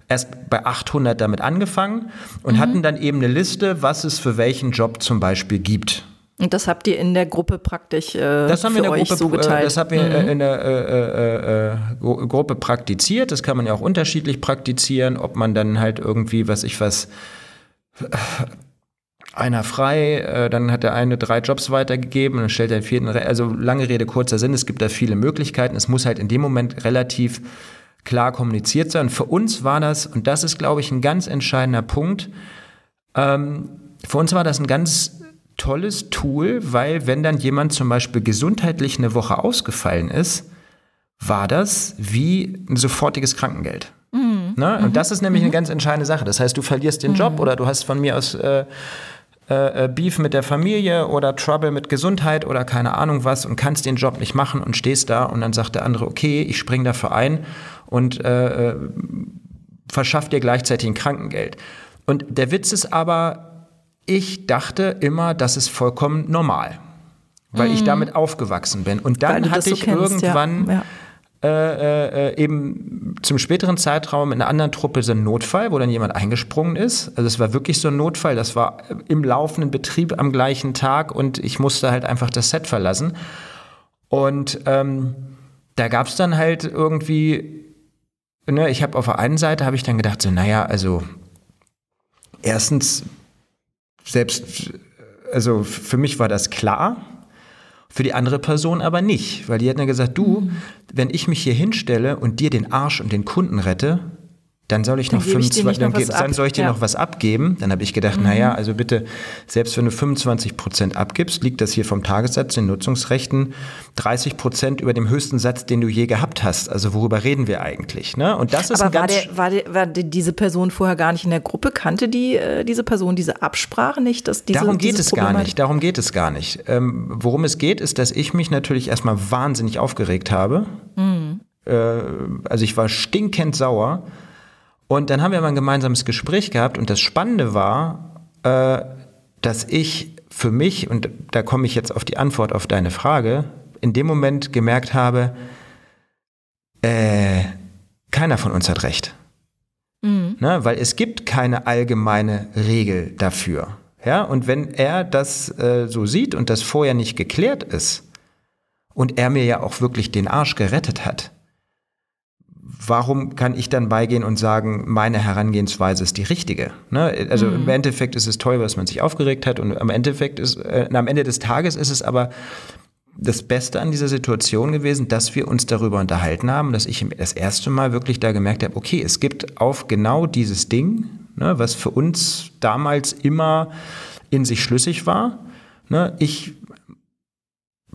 erst bei 800 damit angefangen und mhm. hatten dann eben eine Liste, was es für welchen Job zum Beispiel gibt. Und das habt ihr in der Gruppe praktisch äh, das haben wir in der Gruppe, so geteilt? Das haben wir mhm. in der äh, äh, Gruppe praktiziert. Das kann man ja auch unterschiedlich praktizieren, ob man dann halt irgendwie, was ich was, einer frei, äh, dann hat der eine drei Jobs weitergegeben, dann stellt er den vierten, also lange Rede, kurzer Sinn, es gibt da viele Möglichkeiten. Es muss halt in dem Moment relativ klar kommuniziert sein. Für uns war das, und das ist, glaube ich, ein ganz entscheidender Punkt, ähm, für uns war das ein ganz tolles Tool, weil wenn dann jemand zum Beispiel gesundheitlich eine Woche ausgefallen ist, war das wie ein sofortiges Krankengeld. Mhm. Ne? Und mhm. das ist nämlich mhm. eine ganz entscheidende Sache. Das heißt, du verlierst den Job mhm. oder du hast von mir aus äh, äh, äh, Beef mit der Familie oder Trouble mit Gesundheit oder keine Ahnung was und kannst den Job nicht machen und stehst da und dann sagt der andere, okay, ich spring dafür ein und äh, äh verschafft dir gleichzeitig ein Krankengeld. Und der Witz ist aber, ich dachte immer, das ist vollkommen normal, weil mm. ich mhm. damit aufgewachsen bin. Und dann hatte ich kennst, irgendwann ja. Ja. Äh, äh, eben zum späteren Zeitraum in einer anderen Truppe so ein Notfall, wo dann jemand eingesprungen ist. Also es war wirklich so ein Notfall, das war im laufenden Betrieb am gleichen Tag und ich musste halt einfach das Set verlassen. Und ähm, da gab es dann halt irgendwie, ne, ich habe auf der einen Seite habe ich dann gedacht, so, naja, also erstens selbst, also für mich war das klar, für die andere Person aber nicht, weil die hat mir gesagt, du, wenn ich mich hier hinstelle und dir den Arsch und den Kunden rette, dann soll ich dann noch 25, dann, dann, soll ich dir ja. noch was abgeben. Dann habe ich gedacht, mhm. naja, also bitte, selbst wenn du 25 Prozent abgibst, liegt das hier vom Tagessatz, den Nutzungsrechten, 30 Prozent über dem höchsten Satz, den du je gehabt hast. Also worüber reden wir eigentlich? Ne? Und das ist Aber war, der, war, der, war diese Person vorher gar nicht in der Gruppe? Kannte die, äh, diese Person diese Absprache nicht? Dass diese, darum geht es gar nicht. Darum geht es gar nicht. Ähm, worum es geht, ist, dass ich mich natürlich erstmal wahnsinnig aufgeregt habe. Mhm. Äh, also ich war stinkend sauer und dann haben wir mal ein gemeinsames Gespräch gehabt und das Spannende war, äh, dass ich für mich, und da komme ich jetzt auf die Antwort auf deine Frage, in dem Moment gemerkt habe, äh, keiner von uns hat recht. Mhm. Ne? Weil es gibt keine allgemeine Regel dafür. Ja? Und wenn er das äh, so sieht und das vorher nicht geklärt ist und er mir ja auch wirklich den Arsch gerettet hat, warum kann ich dann beigehen und sagen, meine Herangehensweise ist die richtige? Ne? Also mhm. im Endeffekt ist es toll, was man sich aufgeregt hat und am Endeffekt ist, äh, am Ende des Tages ist es aber das Beste an dieser Situation gewesen, dass wir uns darüber unterhalten haben, dass ich das erste Mal wirklich da gemerkt habe, okay, es gibt auf genau dieses Ding, ne, was für uns damals immer in sich schlüssig war. Ne, ich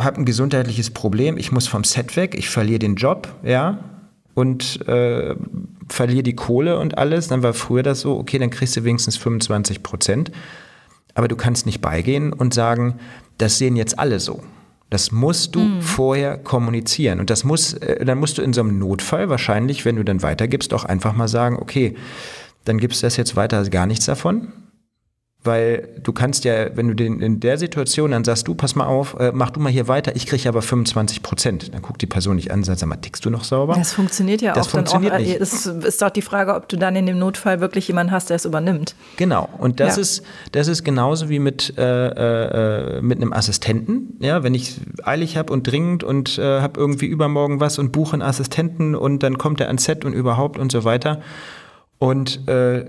habe ein gesundheitliches Problem, ich muss vom Set weg, ich verliere den Job, ja, und äh, verliere die Kohle und alles. Dann war früher das so, okay, dann kriegst du wenigstens 25 Prozent. Aber du kannst nicht beigehen und sagen, das sehen jetzt alle so. Das musst du mhm. vorher kommunizieren. Und das muss, äh, dann musst du in so einem Notfall wahrscheinlich, wenn du dann weitergibst, auch einfach mal sagen, okay, dann gibst du das jetzt weiter gar nichts davon. Weil du kannst ja, wenn du den in der Situation, dann sagst du, pass mal auf, äh, mach du mal hier weiter, ich kriege aber 25 Prozent. Dann guckt die Person nicht an und sagt, sag mal, tickst du noch sauber? Das funktioniert ja das auch. Funktioniert dann auch, nicht. Es ist doch die Frage, ob du dann in dem Notfall wirklich jemanden hast, der es übernimmt. Genau. Und das ja. ist, das ist genauso wie mit, äh, äh, mit einem Assistenten. Ja, wenn ich eilig habe und dringend und äh, habe irgendwie übermorgen was und buche einen Assistenten und dann kommt er ans Set und überhaupt und so weiter. Und äh,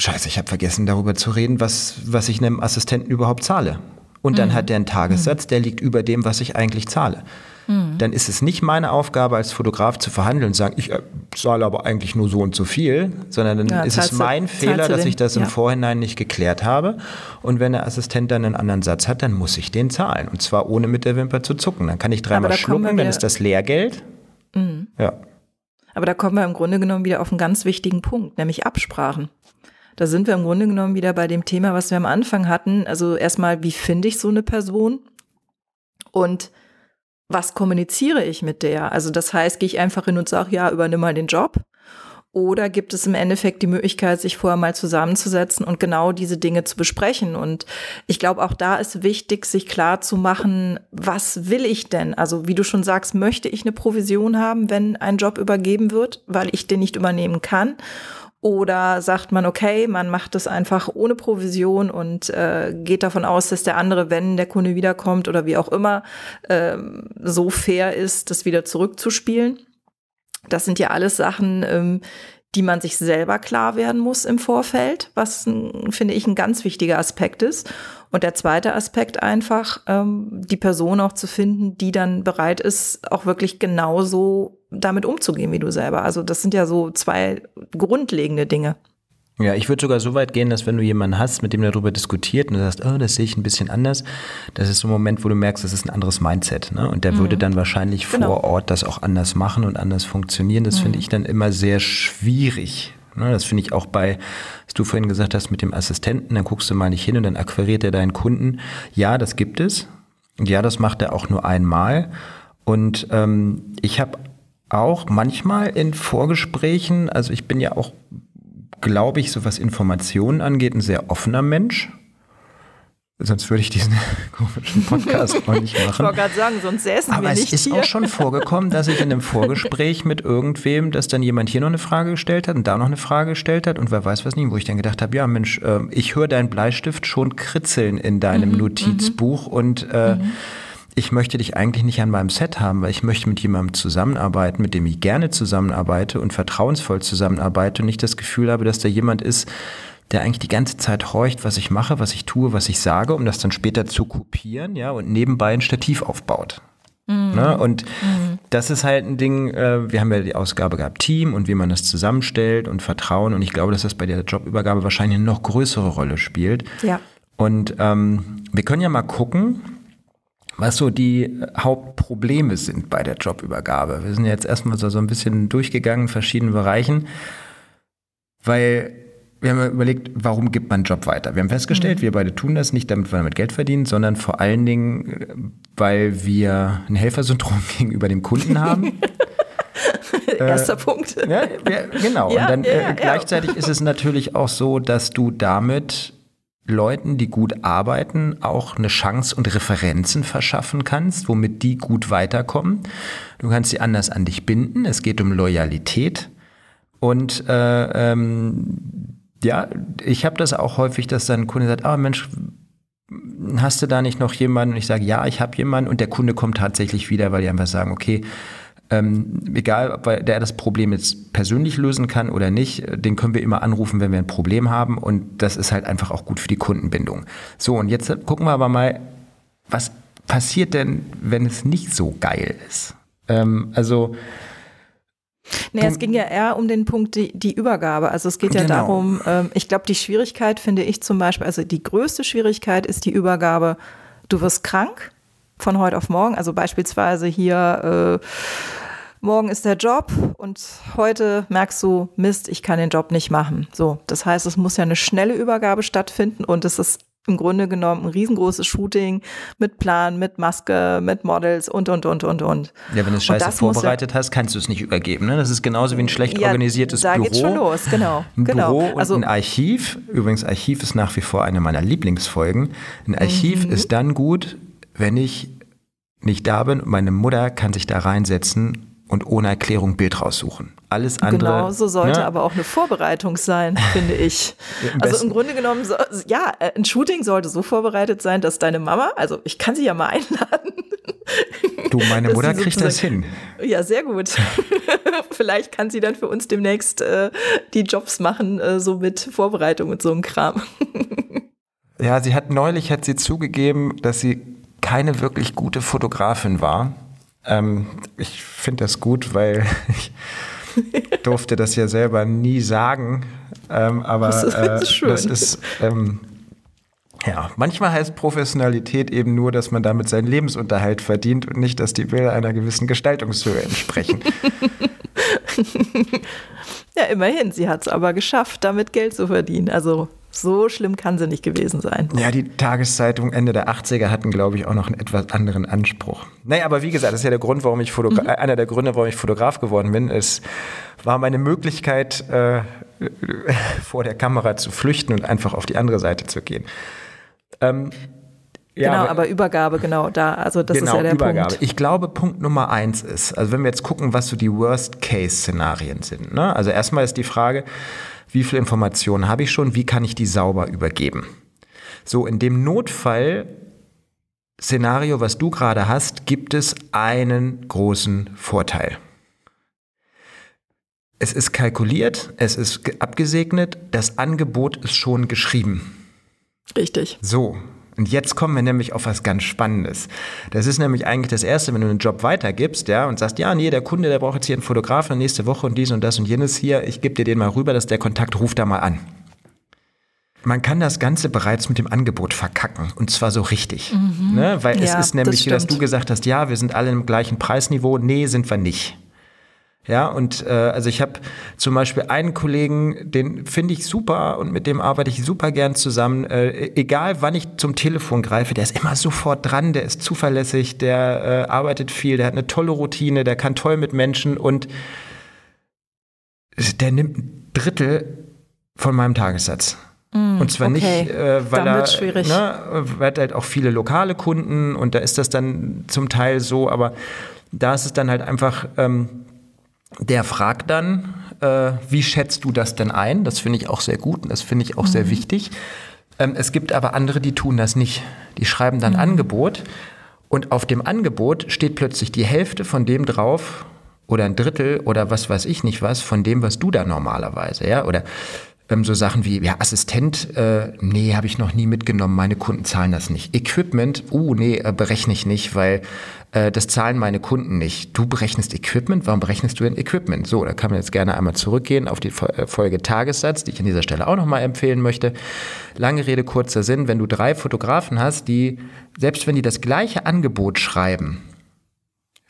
Scheiße, ich habe vergessen darüber zu reden, was, was ich einem Assistenten überhaupt zahle. Und dann mhm. hat der einen Tagessatz, der liegt über dem, was ich eigentlich zahle. Mhm. Dann ist es nicht meine Aufgabe als Fotograf zu verhandeln und sagen, ich äh, zahle aber eigentlich nur so und so viel, sondern dann ja, ist es mein Fehler, dass ich das im ja. Vorhinein nicht geklärt habe. Und wenn der Assistent dann einen anderen Satz hat, dann muss ich den zahlen. Und zwar ohne mit der Wimper zu zucken. Dann kann ich dreimal schlucken, dann ist das Lehrgeld. Mhm. Ja. Aber da kommen wir im Grunde genommen wieder auf einen ganz wichtigen Punkt, nämlich Absprachen. Da sind wir im Grunde genommen wieder bei dem Thema, was wir am Anfang hatten. Also erstmal, wie finde ich so eine Person? Und was kommuniziere ich mit der? Also das heißt, gehe ich einfach hin und sage, ja, übernimm mal den Job. Oder gibt es im Endeffekt die Möglichkeit, sich vorher mal zusammenzusetzen und genau diese Dinge zu besprechen? Und ich glaube, auch da ist wichtig, sich klar zu machen, was will ich denn? Also wie du schon sagst, möchte ich eine Provision haben, wenn ein Job übergeben wird, weil ich den nicht übernehmen kann? Oder sagt man, okay, man macht es einfach ohne Provision und äh, geht davon aus, dass der andere, wenn der Kunde wiederkommt oder wie auch immer, äh, so fair ist, das wieder zurückzuspielen. Das sind ja alles Sachen, ähm, die man sich selber klar werden muss im Vorfeld, was finde ich ein ganz wichtiger Aspekt ist. Und der zweite Aspekt einfach, ähm, die Person auch zu finden, die dann bereit ist, auch wirklich genauso damit umzugehen wie du selber. Also das sind ja so zwei grundlegende Dinge. Ja, ich würde sogar so weit gehen, dass wenn du jemanden hast, mit dem du darüber diskutiert und du sagst, oh, das sehe ich ein bisschen anders, das ist so ein Moment, wo du merkst, das ist ein anderes Mindset. Ne? Und der mhm. würde dann wahrscheinlich genau. vor Ort das auch anders machen und anders funktionieren. Das mhm. finde ich dann immer sehr schwierig. Ne? Das finde ich auch bei, was du vorhin gesagt hast, mit dem Assistenten, dann guckst du mal nicht hin und dann akquiriert er deinen Kunden. Ja, das gibt es. Und ja, das macht er auch nur einmal. Und ähm, ich habe auch manchmal in Vorgesprächen, also ich bin ja auch glaube ich, so was Informationen angeht, ein sehr offener Mensch. Sonst würde ich diesen komischen Podcast auch nicht machen. Ich wollte gerade sagen, sonst säßen Aber wir nicht hier. Aber es ist auch schon vorgekommen, dass ich in einem Vorgespräch mit irgendwem, dass dann jemand hier noch eine Frage gestellt hat und da noch eine Frage gestellt hat und wer weiß was nicht, wo ich dann gedacht habe, ja Mensch, ähm, ich höre deinen Bleistift schon kritzeln in deinem mhm, Notizbuch mhm. und äh, mhm ich möchte dich eigentlich nicht an meinem Set haben, weil ich möchte mit jemandem zusammenarbeiten, mit dem ich gerne zusammenarbeite und vertrauensvoll zusammenarbeite und nicht das Gefühl habe, dass da jemand ist, der eigentlich die ganze Zeit horcht, was ich mache, was ich tue, was ich sage, um das dann später zu kopieren, ja, und nebenbei ein Stativ aufbaut. Mhm. Ne? Und mhm. das ist halt ein Ding, äh, wir haben ja die Ausgabe gehabt, Team und wie man das zusammenstellt und Vertrauen. Und ich glaube, dass das bei der Jobübergabe wahrscheinlich eine noch größere Rolle spielt. Ja. Und ähm, wir können ja mal gucken, was so die Hauptprobleme sind bei der Jobübergabe. Wir sind jetzt erstmal so, so ein bisschen durchgegangen in verschiedenen Bereichen, weil wir haben überlegt, warum gibt man einen Job weiter? Wir haben festgestellt, mhm. wir beide tun das nicht, damit wir damit Geld verdienen, sondern vor allen Dingen, weil wir ein Helfersyndrom gegenüber dem Kunden haben. Erster äh, Punkt. Ja, wir, genau. Ja, Und dann ja, äh, gleichzeitig ist es natürlich auch so, dass du damit Leuten, die gut arbeiten, auch eine Chance und Referenzen verschaffen kannst, womit die gut weiterkommen. Du kannst sie anders an dich binden. Es geht um Loyalität. Und äh, ähm, ja, ich habe das auch häufig, dass dann ein Kunde sagt, ah Mensch, hast du da nicht noch jemanden? Und ich sage, ja, ich habe jemanden. Und der Kunde kommt tatsächlich wieder, weil die einfach sagen, okay, ähm, egal, ob der das Problem jetzt persönlich lösen kann oder nicht, den können wir immer anrufen, wenn wir ein Problem haben. Und das ist halt einfach auch gut für die Kundenbindung. So, und jetzt gucken wir aber mal, was passiert denn, wenn es nicht so geil ist? Ähm, also, Nee, es ging ja eher um den Punkt, die, die Übergabe. Also es geht ja genau. darum, ähm, ich glaube, die Schwierigkeit finde ich zum Beispiel, also die größte Schwierigkeit ist die Übergabe, du wirst krank von heute auf morgen. Also beispielsweise hier, äh, morgen ist der Job und heute merkst du, Mist, ich kann den Job nicht machen. So, das heißt, es muss ja eine schnelle Übergabe stattfinden und es ist im Grunde genommen ein riesengroßes Shooting mit Plan, mit Maske, mit Models und, und, und, und, und. Ja, wenn du es scheiße vorbereitet hast, kannst du es nicht übergeben. Ne? Das ist genauso wie ein schlecht ja, organisiertes da Büro. Da geht's schon los, genau. Ein genau. Büro und also, ein Archiv. Übrigens, Archiv ist nach wie vor eine meiner Lieblingsfolgen. Ein Archiv mhm. ist dann gut, wenn ich nicht da bin und meine Mutter kann sich da reinsetzen und ohne Erklärung Bild raussuchen. Alles andere. Genau, so sollte ne? aber auch eine Vorbereitung sein, finde ich. also im Grunde genommen, so, ja, äh, ein Shooting sollte so vorbereitet sein, dass deine Mama, also ich kann sie ja mal einladen. Du, meine Mutter kriegt das hin. Ja, sehr gut. Vielleicht kann sie dann für uns demnächst äh, die Jobs machen, äh, so mit Vorbereitung und so einem Kram. ja, sie hat neulich hat sie zugegeben, dass sie keine wirklich gute Fotografin war. Ähm, ich finde das gut, weil ich durfte das ja selber nie sagen. Ähm, aber das ist, äh, das ist ähm, Ja, manchmal heißt Professionalität eben nur, dass man damit seinen Lebensunterhalt verdient und nicht, dass die Bilder einer gewissen Gestaltungshöhe entsprechen. ja, immerhin, sie hat es aber geschafft, damit Geld zu verdienen. Also so schlimm kann sie nicht gewesen sein. Ja, die Tageszeitung Ende der 80er hatten, glaube ich, auch noch einen etwas anderen Anspruch. Naja, aber wie gesagt, das ist ja der Grund, warum ich Fotogra mhm. einer der Gründe, warum ich Fotograf geworden bin. Es war meine Möglichkeit, äh, vor der Kamera zu flüchten und einfach auf die andere Seite zu gehen. Ähm, ja, genau, aber, aber, Übergabe, genau da. Also das genau, ist ja der Übergabe. Punkt. Ich glaube, Punkt Nummer eins ist, also wenn wir jetzt gucken, was so die Worst-Case-Szenarien sind. Ne? Also erstmal ist die Frage, wie viel Informationen habe ich schon, wie kann ich die sauber übergeben? So, in dem Notfall-Szenario, was du gerade hast, gibt es einen großen Vorteil. Es ist kalkuliert, es ist abgesegnet, das Angebot ist schon geschrieben. Richtig. So. Und jetzt kommen wir nämlich auf was ganz Spannendes. Das ist nämlich eigentlich das Erste, wenn du einen Job weitergibst, ja, und sagst, ja, nee, der Kunde, der braucht jetzt hier einen Fotografen nächste Woche und dies und das und jenes hier, ich gebe dir den mal rüber, dass der Kontakt ruft da mal an. Man kann das Ganze bereits mit dem Angebot verkacken und zwar so richtig. Mhm. Ne? Weil ja, es ist nämlich, das dass du gesagt hast, ja, wir sind alle im gleichen Preisniveau. Nee, sind wir nicht. Ja, und äh, also ich habe zum Beispiel einen Kollegen, den finde ich super und mit dem arbeite ich super gern zusammen. Äh, egal wann ich zum Telefon greife, der ist immer sofort dran, der ist zuverlässig, der äh, arbeitet viel, der hat eine tolle Routine, der kann toll mit Menschen und der nimmt ein Drittel von meinem Tagessatz. Mm, und zwar okay. nicht, äh, weil er. Ne, weil hat halt auch viele lokale Kunden und da ist das dann zum Teil so, aber da ist es dann halt einfach, ähm, der fragt dann, äh, wie schätzt du das denn ein? Das finde ich auch sehr gut und das finde ich auch mhm. sehr wichtig. Ähm, es gibt aber andere, die tun das nicht. Die schreiben dann mhm. Angebot und auf dem Angebot steht plötzlich die Hälfte von dem drauf oder ein Drittel oder was weiß ich nicht was von dem, was du da normalerweise, ja, oder ähm, so Sachen wie, ja, Assistent, äh, nee, habe ich noch nie mitgenommen, meine Kunden zahlen das nicht. Equipment, uh, nee, äh, berechne ich nicht, weil äh, das zahlen meine Kunden nicht. Du berechnest Equipment, warum berechnest du denn Equipment? So, da kann man jetzt gerne einmal zurückgehen auf die äh, Folge Tagessatz, die ich an dieser Stelle auch nochmal empfehlen möchte. Lange Rede, kurzer Sinn, wenn du drei Fotografen hast, die, selbst wenn die das gleiche Angebot schreiben,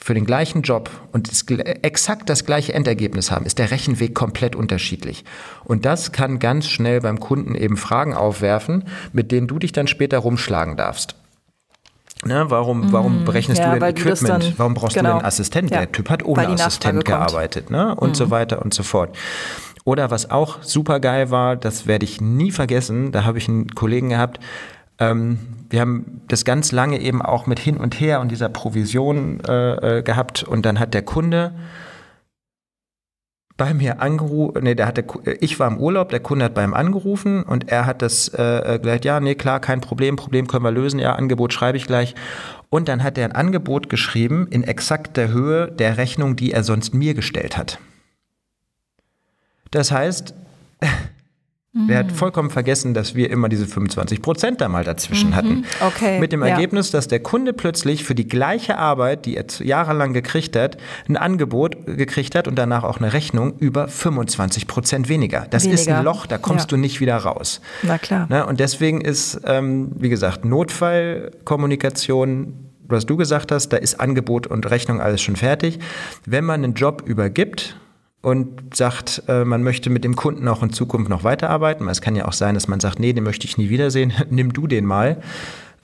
für den gleichen Job und das, exakt das gleiche Endergebnis haben, ist der Rechenweg komplett unterschiedlich. Und das kann ganz schnell beim Kunden eben Fragen aufwerfen, mit denen du dich dann später rumschlagen darfst. Ne, warum, warum mhm. berechnest ja, du denn Equipment? Du dann, warum brauchst genau. du denn Assistent? Ja, Der Typ hat ohne Assistent gearbeitet ne? und mhm. so weiter und so fort. Oder was auch super geil war, das werde ich nie vergessen, da habe ich einen Kollegen gehabt, ähm, wir haben das ganz lange eben auch mit hin und her und dieser Provision äh, äh gehabt und dann hat der Kunde bei mir angerufen, nee, der hatte, ich war im Urlaub, der Kunde hat bei ihm angerufen und er hat das äh, gesagt, ja, nee, klar, kein Problem, Problem können wir lösen, ja, Angebot schreibe ich gleich. Und dann hat er ein Angebot geschrieben in exakt der Höhe der Rechnung, die er sonst mir gestellt hat. Das heißt. Der hat vollkommen vergessen, dass wir immer diese 25 Prozent da mal dazwischen mhm. hatten. Okay. Mit dem Ergebnis, ja. dass der Kunde plötzlich für die gleiche Arbeit, die er jahrelang gekriegt hat, ein Angebot gekriegt hat und danach auch eine Rechnung über 25 Prozent weniger. Das weniger. ist ein Loch, da kommst ja. du nicht wieder raus. Na klar. Ne? Und deswegen ist, ähm, wie gesagt, Notfallkommunikation was du gesagt hast, da ist Angebot und Rechnung alles schon fertig. Wenn man einen Job übergibt, und sagt, äh, man möchte mit dem Kunden auch in Zukunft noch weiterarbeiten. Es kann ja auch sein, dass man sagt, nee, den möchte ich nie wiedersehen, nimm du den mal.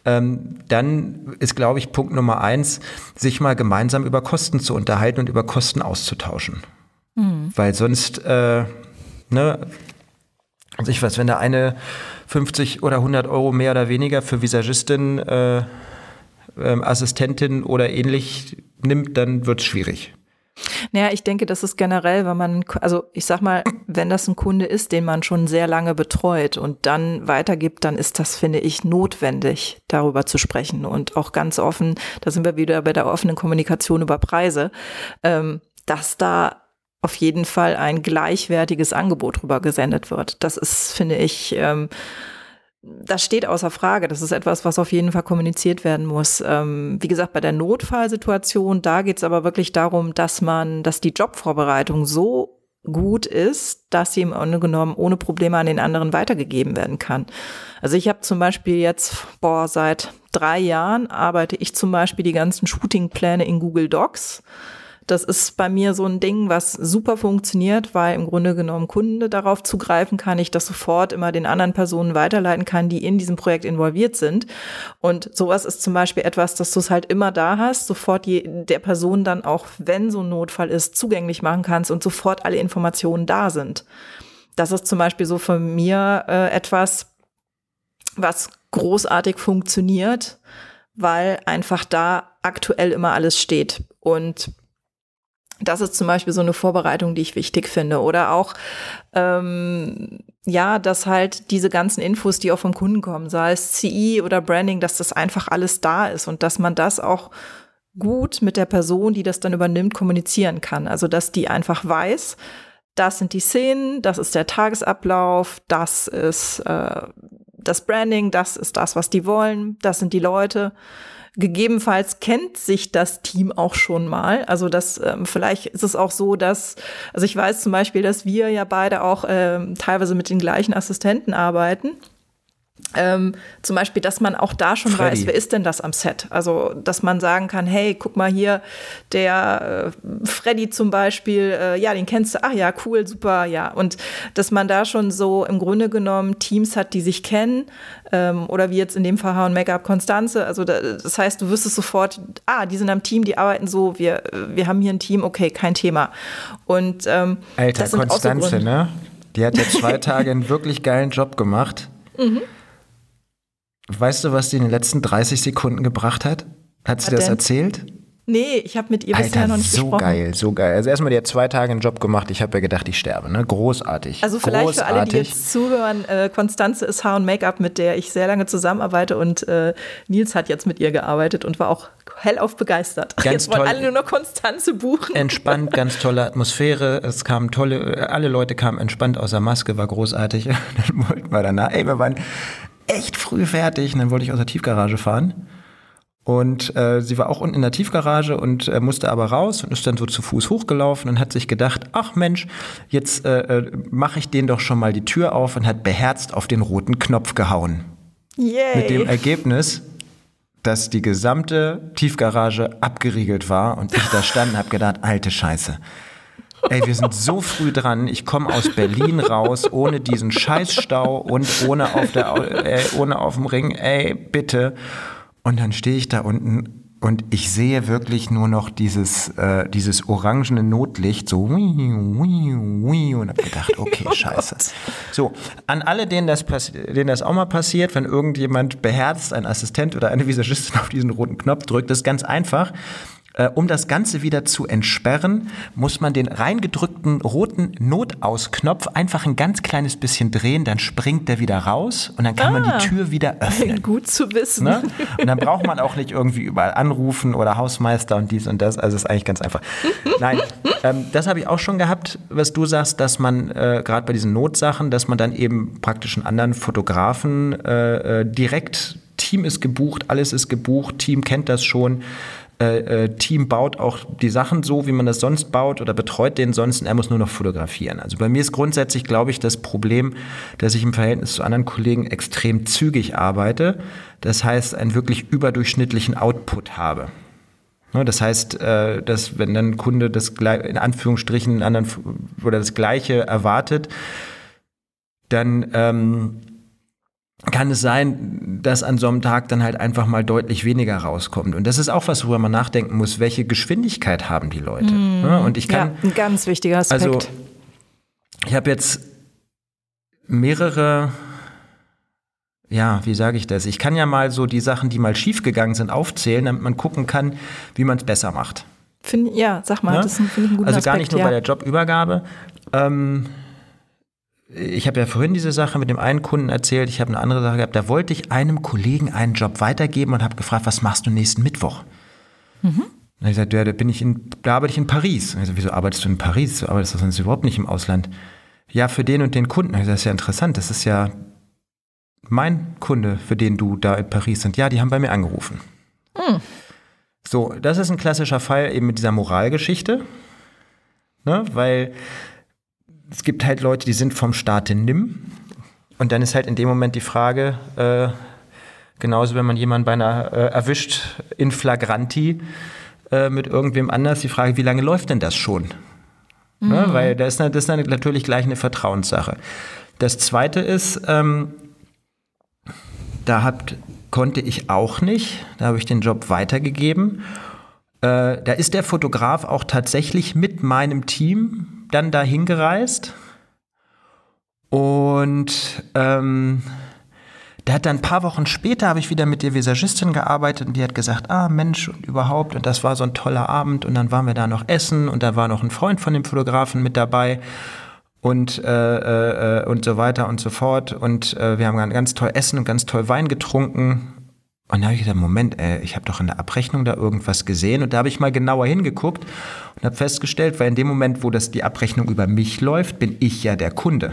Ähm, dann ist, glaube ich, Punkt Nummer eins, sich mal gemeinsam über Kosten zu unterhalten und über Kosten auszutauschen. Mhm. Weil sonst, äh, ne, also ich weiß, wenn der eine 50 oder 100 Euro mehr oder weniger für Visagistin, äh, äh, Assistentin oder ähnlich nimmt, dann wird es schwierig. Naja, ich denke, das ist generell, wenn man, also ich sag mal, wenn das ein Kunde ist, den man schon sehr lange betreut und dann weitergibt, dann ist das, finde ich, notwendig, darüber zu sprechen und auch ganz offen, da sind wir wieder bei der offenen Kommunikation über Preise, ähm, dass da auf jeden Fall ein gleichwertiges Angebot drüber gesendet wird. Das ist, finde ich, ähm, das steht außer Frage. Das ist etwas, was auf jeden Fall kommuniziert werden muss. Ähm, wie gesagt, bei der Notfallsituation, da geht es aber wirklich darum, dass man, dass die Jobvorbereitung so gut ist, dass sie im Grunde genommen ohne Probleme an den anderen weitergegeben werden kann. Also ich habe zum Beispiel jetzt, boah, seit drei Jahren arbeite ich zum Beispiel die ganzen Shootingpläne in Google Docs. Das ist bei mir so ein Ding, was super funktioniert, weil im Grunde genommen Kunde darauf zugreifen kann, ich das sofort immer den anderen Personen weiterleiten kann, die in diesem Projekt involviert sind. Und sowas ist zum Beispiel etwas, dass du es halt immer da hast, sofort je, der Person dann auch, wenn so ein Notfall ist, zugänglich machen kannst und sofort alle Informationen da sind. Das ist zum Beispiel so von mir äh, etwas, was großartig funktioniert, weil einfach da aktuell immer alles steht. Und das ist zum Beispiel so eine Vorbereitung, die ich wichtig finde. Oder auch, ähm, ja, dass halt diese ganzen Infos, die auch vom Kunden kommen, sei es CI oder Branding, dass das einfach alles da ist und dass man das auch gut mit der Person, die das dann übernimmt, kommunizieren kann. Also, dass die einfach weiß, das sind die Szenen, das ist der Tagesablauf, das ist äh, das Branding, das ist das, was die wollen, das sind die Leute. Gegebenenfalls kennt sich das Team auch schon mal. Also das ähm, vielleicht ist es auch so, dass also ich weiß zum Beispiel, dass wir ja beide auch ähm, teilweise mit den gleichen Assistenten arbeiten. Ähm, zum Beispiel, dass man auch da schon Freddy. weiß, wer ist denn das am Set? Also, dass man sagen kann, hey, guck mal hier, der äh, Freddy zum Beispiel, äh, ja, den kennst du, ach ja, cool, super, ja. Und dass man da schon so im Grunde genommen Teams hat, die sich kennen, ähm, oder wie jetzt in dem Fall und Make-up Konstanze. Also, da, das heißt, du wüsstest sofort, ah, die sind am Team, die arbeiten so, wir, wir haben hier ein Team, okay, kein Thema. Und ähm, Alter, Konstanze, so ne? Die hat ja zwei Tage einen wirklich geilen Job gemacht. Mhm. Weißt du, was die in den letzten 30 Sekunden gebracht hat? Hat sie was das denn? erzählt? Nee, ich habe mit ihr Alter, bisher noch nicht so gesprochen. So geil, so geil. Also erstmal, die hat zwei Tage einen Job gemacht. Ich habe ja gedacht, ich sterbe. Ne? Großartig. Also vielleicht Großartig. für alle, die jetzt zuhören, äh, Konstanze ist Haar- und Make-up, mit der ich sehr lange zusammenarbeite und äh, Nils hat jetzt mit ihr gearbeitet und war auch hellauf begeistert. Ganz jetzt wollen toll. alle nur noch Konstanze buchen. Entspannt, ganz tolle Atmosphäre. Es kamen tolle, alle Leute kamen entspannt aus der Maske, war großartig. Dann wollten wir danach, ey, wir waren echt früh fertig und dann wollte ich aus der Tiefgarage fahren. Und äh, sie war auch unten in der Tiefgarage und äh, musste aber raus und ist dann so zu Fuß hochgelaufen und hat sich gedacht, ach Mensch, jetzt äh, äh mache ich den doch schon mal die Tür auf und hat beherzt auf den roten Knopf gehauen. Yay. Mit dem Ergebnis, dass die gesamte Tiefgarage abgeriegelt war und ich da stand und habe gedacht, alte Scheiße. Ey, wir sind so früh dran. Ich komme aus Berlin raus, ohne diesen Scheißstau und ohne auf, der, äh, ohne auf dem Ring. Ey, bitte. Und dann stehe ich da unten und ich sehe wirklich nur noch dieses, äh, dieses orangene Notlicht, so und habe gedacht, okay, scheiße. So, an alle, denen das, denen das auch mal passiert, wenn irgendjemand beherzt, ein Assistent oder eine Visagistin auf diesen roten Knopf drückt, das ist ganz einfach. Äh, um das Ganze wieder zu entsperren, muss man den reingedrückten roten Notausknopf einfach ein ganz kleines bisschen drehen, dann springt der wieder raus und dann kann ah, man die ah. Tür wieder öffnen. Gut zu wissen. Ne? Und dann braucht man auch nicht irgendwie überall anrufen oder Hausmeister und dies und das. Also ist eigentlich ganz einfach. Nein, ähm, das habe ich auch schon gehabt, was du sagst, dass man äh, gerade bei diesen Notsachen, dass man dann eben praktisch einen anderen Fotografen äh, äh direkt Team ist gebucht, alles ist gebucht, Team kennt das schon. Äh, äh, Team baut auch die Sachen so, wie man das sonst baut oder betreut den sonst und er muss nur noch fotografieren. Also bei mir ist grundsätzlich, glaube ich, das Problem, dass ich im Verhältnis zu anderen Kollegen extrem zügig arbeite. Das heißt, einen wirklich überdurchschnittlichen Output habe. Ne, das heißt, äh, dass wenn dann ein Kunde das in Anführungsstrichen anderen oder das Gleiche erwartet, dann ähm, kann es sein, dass an so einem Tag dann halt einfach mal deutlich weniger rauskommt. Und das ist auch was, worüber man nachdenken muss. Welche Geschwindigkeit haben die Leute? Mm, ja, und ich kann, ja, ein ganz wichtiger Aspekt. Also, ich habe jetzt mehrere, ja, wie sage ich das? Ich kann ja mal so die Sachen, die mal schiefgegangen sind, aufzählen, damit man gucken kann, wie man es besser macht. Find, ja, sag mal, ja? das finde ich ein guter Also gar nicht nur bei der Jobübergabe. Ähm, ich habe ja vorhin diese Sache mit dem einen Kunden erzählt, ich habe eine andere Sache gehabt, da wollte ich einem Kollegen einen Job weitergeben und habe gefragt, was machst du nächsten Mittwoch? Mhm. Dann habe ich gesagt, ja, da bin ich in, da arbeite ich in Paris. Und ich so, wieso arbeitest du in Paris? Du arbeitest doch sonst überhaupt nicht im Ausland. Ja, für den und den Kunden. Ich das ist ja interessant. Das ist ja mein Kunde, für den du da in Paris sind. Ja, die haben bei mir angerufen. Mhm. So, das ist ein klassischer Fall eben mit dieser Moralgeschichte. Ne? Weil es gibt halt Leute, die sind vom Staate nimm. Und dann ist halt in dem Moment die Frage, äh, genauso wenn man jemanden bei einer äh, erwischt in Flagranti äh, mit irgendwem anders, die Frage, wie lange läuft denn das schon? Mhm. Ne? Weil das ist, das ist natürlich gleich eine Vertrauenssache. Das zweite ist, ähm, da habt, konnte ich auch nicht, da habe ich den Job weitergegeben. Äh, da ist der Fotograf auch tatsächlich mit meinem Team dann dahin gereist. Und ähm, der hat dann ein paar Wochen später, habe ich wieder mit der Visagistin gearbeitet und die hat gesagt, ah Mensch und überhaupt und das war so ein toller Abend und dann waren wir da noch essen und da war noch ein Freund von dem Fotografen mit dabei und, äh, äh, und so weiter und so fort und äh, wir haben ganz toll Essen und ganz toll Wein getrunken und da habe ich gedacht, Moment, ey, ich habe doch in der Abrechnung da irgendwas gesehen und da habe ich mal genauer hingeguckt und habe festgestellt, weil in dem Moment, wo das die Abrechnung über mich läuft, bin ich ja der Kunde.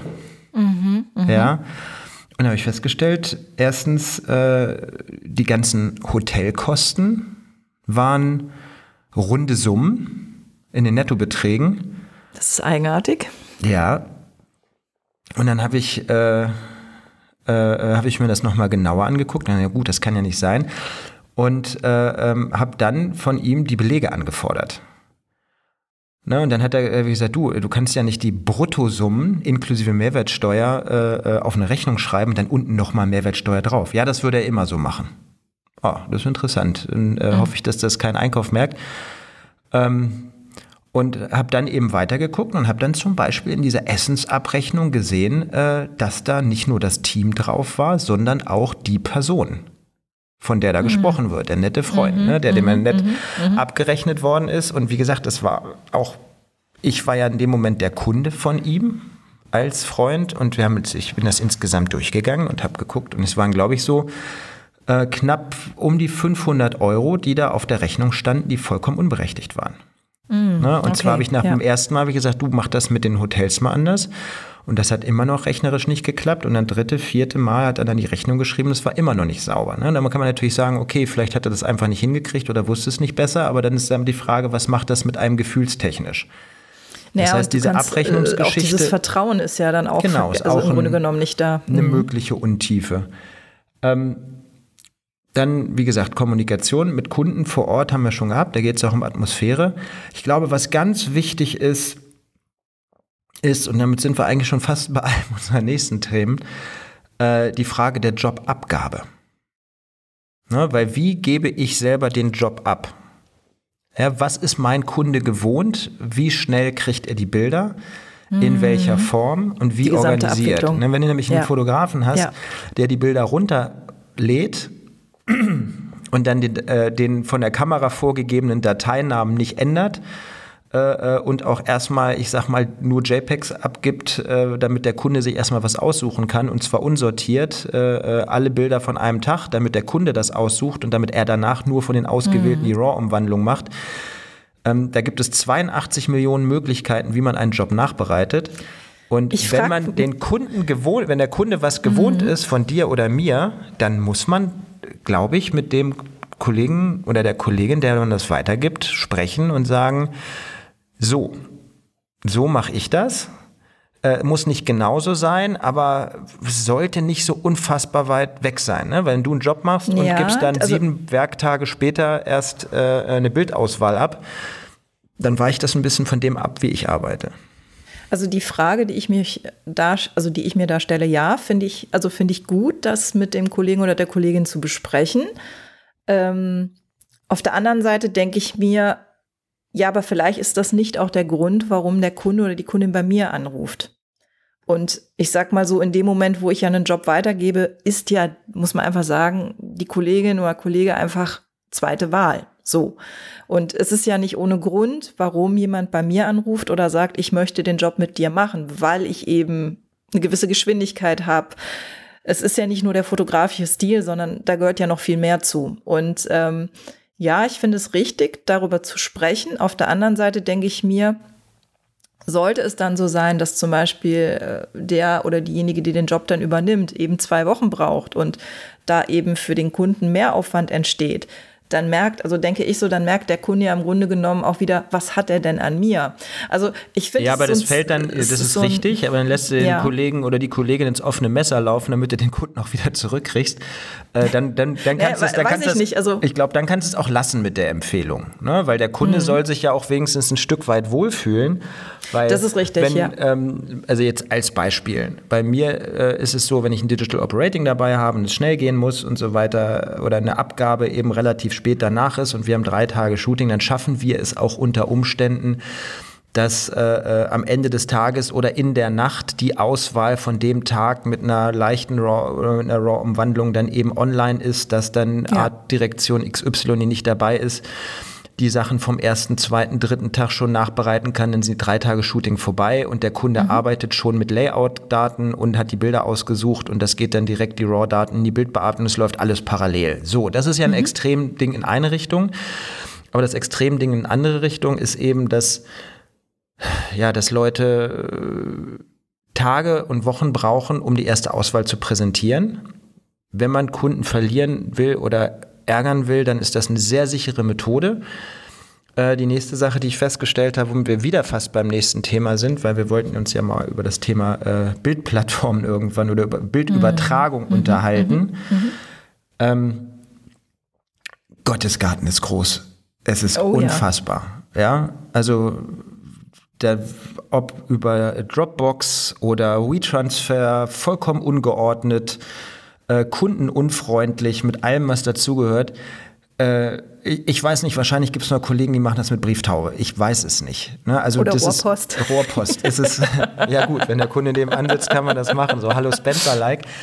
Mhm, mh. Ja. Und da habe ich festgestellt, erstens, äh, die ganzen Hotelkosten waren runde Summen in den Nettobeträgen. Das ist eigenartig. Ja. Und dann habe ich, äh, äh, hab ich mir das nochmal genauer angeguckt. Na ja, gut, das kann ja nicht sein. Und äh, ähm, habe dann von ihm die Belege angefordert. Ne, und dann hat er äh, wie gesagt, du, du kannst ja nicht die Bruttosummen inklusive Mehrwertsteuer äh, äh, auf eine Rechnung schreiben und dann unten nochmal Mehrwertsteuer drauf. Ja, das würde er immer so machen. Oh, das ist interessant. Dann äh, mhm. hoffe ich, dass das kein Einkauf merkt. Ähm, und habe dann eben weitergeguckt und habe dann zum Beispiel in dieser Essensabrechnung gesehen, äh, dass da nicht nur das Team drauf war, sondern auch die Person von der da mhm. gesprochen wird, der nette Freund, mhm. ne, der dem mhm. nett mhm. mhm. abgerechnet worden ist. Und wie gesagt, es war auch, ich war ja in dem Moment der Kunde von ihm als Freund und wir haben jetzt, ich bin das insgesamt durchgegangen und habe geguckt und es waren, glaube ich, so äh, knapp um die 500 Euro, die da auf der Rechnung standen, die vollkommen unberechtigt waren. Mm, ne? Und okay, zwar habe ich nach ja. dem ersten Mal ich gesagt, du mach das mit den Hotels mal anders. Und das hat immer noch rechnerisch nicht geklappt. Und dann dritte, vierte Mal hat er dann die Rechnung geschrieben, das war immer noch nicht sauber. Ne? Dann kann man natürlich sagen, okay, vielleicht hat er das einfach nicht hingekriegt oder wusste es nicht besser, aber dann ist dann die Frage, was macht das mit einem gefühlstechnisch? Naja, das heißt, diese kannst, Abrechnungsgeschichte. Äh, auch dieses Vertrauen ist ja dann auch, genau, also auch im Grunde genommen nicht da. Eine mhm. mögliche Untiefe. Ähm, dann, wie gesagt, Kommunikation mit Kunden vor Ort haben wir schon gehabt. Da geht es auch um Atmosphäre. Ich glaube, was ganz wichtig ist, ist, und damit sind wir eigentlich schon fast bei einem unserer nächsten Themen, äh, die Frage der Jobabgabe. Ne, weil wie gebe ich selber den Job ab? Ja, was ist mein Kunde gewohnt? Wie schnell kriegt er die Bilder? In mhm. welcher Form und wie organisiert? Ne, wenn du nämlich ja. einen Fotografen hast, ja. der die Bilder runterlädt und dann den, äh, den von der Kamera vorgegebenen Dateinamen nicht ändert, äh, äh, und auch erstmal, ich sag mal, nur JPEGs abgibt, äh, damit der Kunde sich erstmal was aussuchen kann und zwar unsortiert, alle Bilder von einem Tag, damit der Kunde das aussucht und damit er danach nur von den ausgewählten mhm. die RAW-Umwandlung macht. Ähm, da gibt es 82 Millionen Möglichkeiten, wie man einen Job nachbereitet. Und ich wenn man den Kunden gewohnt, wenn der Kunde was gewohnt mhm. ist von dir oder mir, dann muss man, glaube ich, mit dem Kollegen oder der Kollegin, der man das weitergibt, sprechen und sagen, so, so mache ich das. Äh, muss nicht genauso sein, aber sollte nicht so unfassbar weit weg sein. Ne? Wenn du einen Job machst und ja, gibst dann also sieben Werktage später erst äh, eine Bildauswahl ab, dann weicht das ein bisschen von dem ab, wie ich arbeite. Also die Frage, die ich mir da, also die ich mir da stelle, ja, finde ich, also finde ich gut, das mit dem Kollegen oder der Kollegin zu besprechen. Ähm, auf der anderen Seite denke ich mir, ja, aber vielleicht ist das nicht auch der Grund, warum der Kunde oder die Kundin bei mir anruft. Und ich sag mal so, in dem Moment, wo ich ja einen Job weitergebe, ist ja, muss man einfach sagen, die Kollegin oder Kollege einfach zweite Wahl. So. Und es ist ja nicht ohne Grund, warum jemand bei mir anruft oder sagt, ich möchte den Job mit dir machen, weil ich eben eine gewisse Geschwindigkeit habe. Es ist ja nicht nur der fotografische Stil, sondern da gehört ja noch viel mehr zu. Und ähm, ja, ich finde es richtig, darüber zu sprechen. Auf der anderen Seite denke ich mir, sollte es dann so sein, dass zum Beispiel äh, der oder diejenige, die den Job dann übernimmt, eben zwei Wochen braucht und da eben für den Kunden mehr Aufwand entsteht, dann merkt, also denke ich so, dann merkt der Kunde ja im Grunde genommen auch wieder, was hat er denn an mir? Also ich finde Ja, aber das fällt dann, das ist, so richtig, aber dann lässt du den ja. Kollegen oder die Kollegin ins offene Messer laufen, damit du den Kunden auch wieder zurückkriegst. Äh, dann, dann, dann kannst du es, dann kannst ich nicht, also ich glaube, dann kannst du es auch lassen mit der Empfehlung, ne? weil der Kunde mhm. soll sich ja auch wenigstens ein Stück weit wohlfühlen. Weil das ist richtig, wenn, ja. Ähm, also jetzt als Beispiel, bei mir äh, ist es so, wenn ich ein Digital Operating dabei habe und es schnell gehen muss und so weiter oder eine Abgabe eben relativ spät danach ist und wir haben drei Tage Shooting, dann schaffen wir es auch unter Umständen, dass äh, äh, am Ende des Tages oder in der Nacht die Auswahl von dem Tag mit einer leichten RAW, mit einer RAW-Umwandlung dann eben online ist, dass dann ja. Art Direktion XY, die nicht dabei ist, die Sachen vom ersten, zweiten, dritten Tag schon nachbereiten kann, dann sind drei Tage Shooting vorbei und der Kunde mhm. arbeitet schon mit Layout-Daten und hat die Bilder ausgesucht und das geht dann direkt die RAW-Daten in die Bildbearbeitung, es läuft alles parallel. So, das ist ja ein mhm. Extremding in eine Richtung. Aber das Extremding in andere Richtung ist eben, dass, ja, dass Leute äh, Tage und Wochen brauchen, um die erste Auswahl zu präsentieren. Wenn man Kunden verlieren will oder ärgern will, dann ist das eine sehr sichere Methode. Äh, die nächste Sache, die ich festgestellt habe, womit wir wieder fast beim nächsten Thema sind, weil wir wollten uns ja mal über das Thema äh, Bildplattformen irgendwann oder über Bildübertragung mhm. unterhalten. Mhm. mhm. Ähm, Gottesgarten ist groß. Es ist oh, unfassbar. Ja, ja? also der, ob über Dropbox oder WeTransfer, vollkommen ungeordnet äh, kundenunfreundlich, mit allem, was dazugehört. Äh, ich weiß nicht, wahrscheinlich gibt es noch Kollegen, die machen das mit Brieftaube. Ich weiß es nicht. Ne? Also Oder das Rohrpost. Ist, Rohrpost. es ist, ja gut, wenn der Kunde neben sitzt, kann man das machen. So, hallo Spencer-like.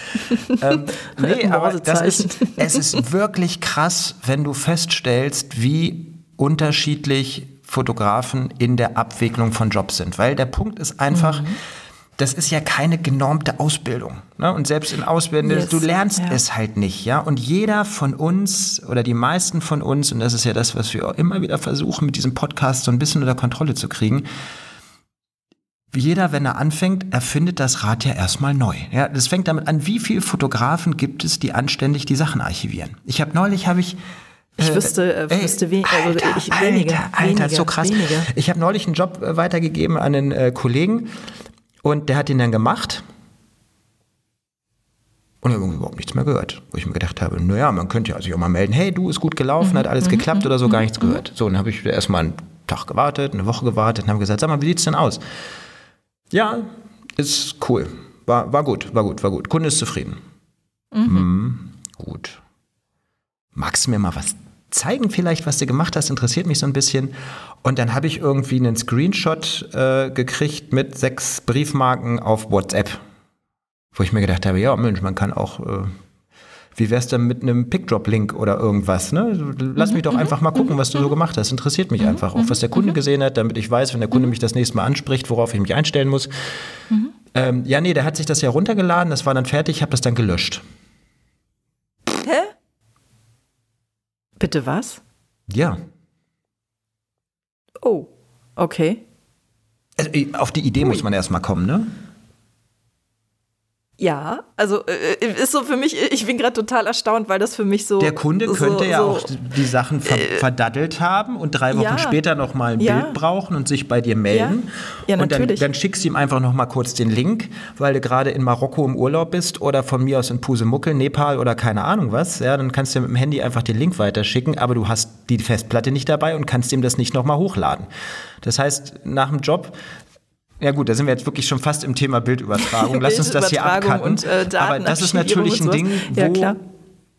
Ähm, nee, aber das ist, es ist wirklich krass, wenn du feststellst, wie unterschiedlich Fotografen in der Abwicklung von Jobs sind. Weil der Punkt ist einfach, mhm das ist ja keine genormte Ausbildung. Ne? Und selbst in Ausbildung, yes. du lernst ja. es halt nicht, ja. Und jeder von uns oder die meisten von uns, und das ist ja das, was wir auch immer wieder versuchen, mit diesem Podcast so ein bisschen unter Kontrolle zu kriegen, jeder, wenn er anfängt, erfindet das Rad ja erstmal neu. Ja, das fängt damit an, wie viele Fotografen gibt es, die anständig die Sachen archivieren. Ich habe neulich, habe ich ich äh, wüsste, äh, wüsste we also Alter, ich, wenige, Alter, Alter, so krass. Wenige. Ich habe neulich einen Job äh, weitergegeben an einen äh, Kollegen und der hat ihn dann gemacht. Und ich habe überhaupt nichts mehr gehört. Wo ich mir gedacht habe, naja, man könnte ja sich auch mal melden, hey, du, ist gut gelaufen, hat alles mhm. geklappt oder so, gar nichts gehört. So, dann habe ich erstmal einen Tag gewartet, eine Woche gewartet und habe gesagt, sag mal, wie sieht's denn aus? Ja, ist cool. War, war gut, war gut, war gut. Kunde ist zufrieden. Mhm. Mhm, gut. Magst du mir mal was zeigen vielleicht, was du gemacht hast, interessiert mich so ein bisschen. Und dann habe ich irgendwie einen Screenshot äh, gekriegt mit sechs Briefmarken auf WhatsApp, wo ich mir gedacht habe, ja Mensch, man kann auch, äh, wie wär's denn mit einem Pickdrop-Link oder irgendwas? Ne? Lass mich doch mhm. einfach mal gucken, was du so gemacht hast. Interessiert mich mhm. einfach, auch was der Kunde mhm. gesehen hat, damit ich weiß, wenn der Kunde mich das nächste Mal anspricht, worauf ich mich einstellen muss. Ähm, ja, nee, der hat sich das ja runtergeladen, das war dann fertig, ich habe das dann gelöscht. Bitte was? Ja. Oh, okay. Also, auf die Idee Ui. muss man erstmal kommen, ne? Ja, also äh, äh, ist so für mich, ich bin gerade total erstaunt, weil das für mich so. Der Kunde könnte so, ja so, auch die Sachen ver äh, verdattelt haben und drei Wochen ja, später nochmal ein ja, Bild brauchen und sich bei dir melden. Ja, ja und dann, dann, schickst du ihm einfach nochmal kurz den Link, weil du gerade in Marokko im Urlaub bist oder von mir aus in Pusemuckel, Nepal oder keine Ahnung was. Ja, dann kannst du mit dem Handy einfach den Link weiterschicken, aber du hast die Festplatte nicht dabei und kannst ihm das nicht nochmal hochladen. Das heißt, nach dem Job ja gut, da sind wir jetzt wirklich schon fast im Thema Bildübertragung. Lass uns das hier abcutten. Und, äh, Aber das ist natürlich ein Ding, wo ja,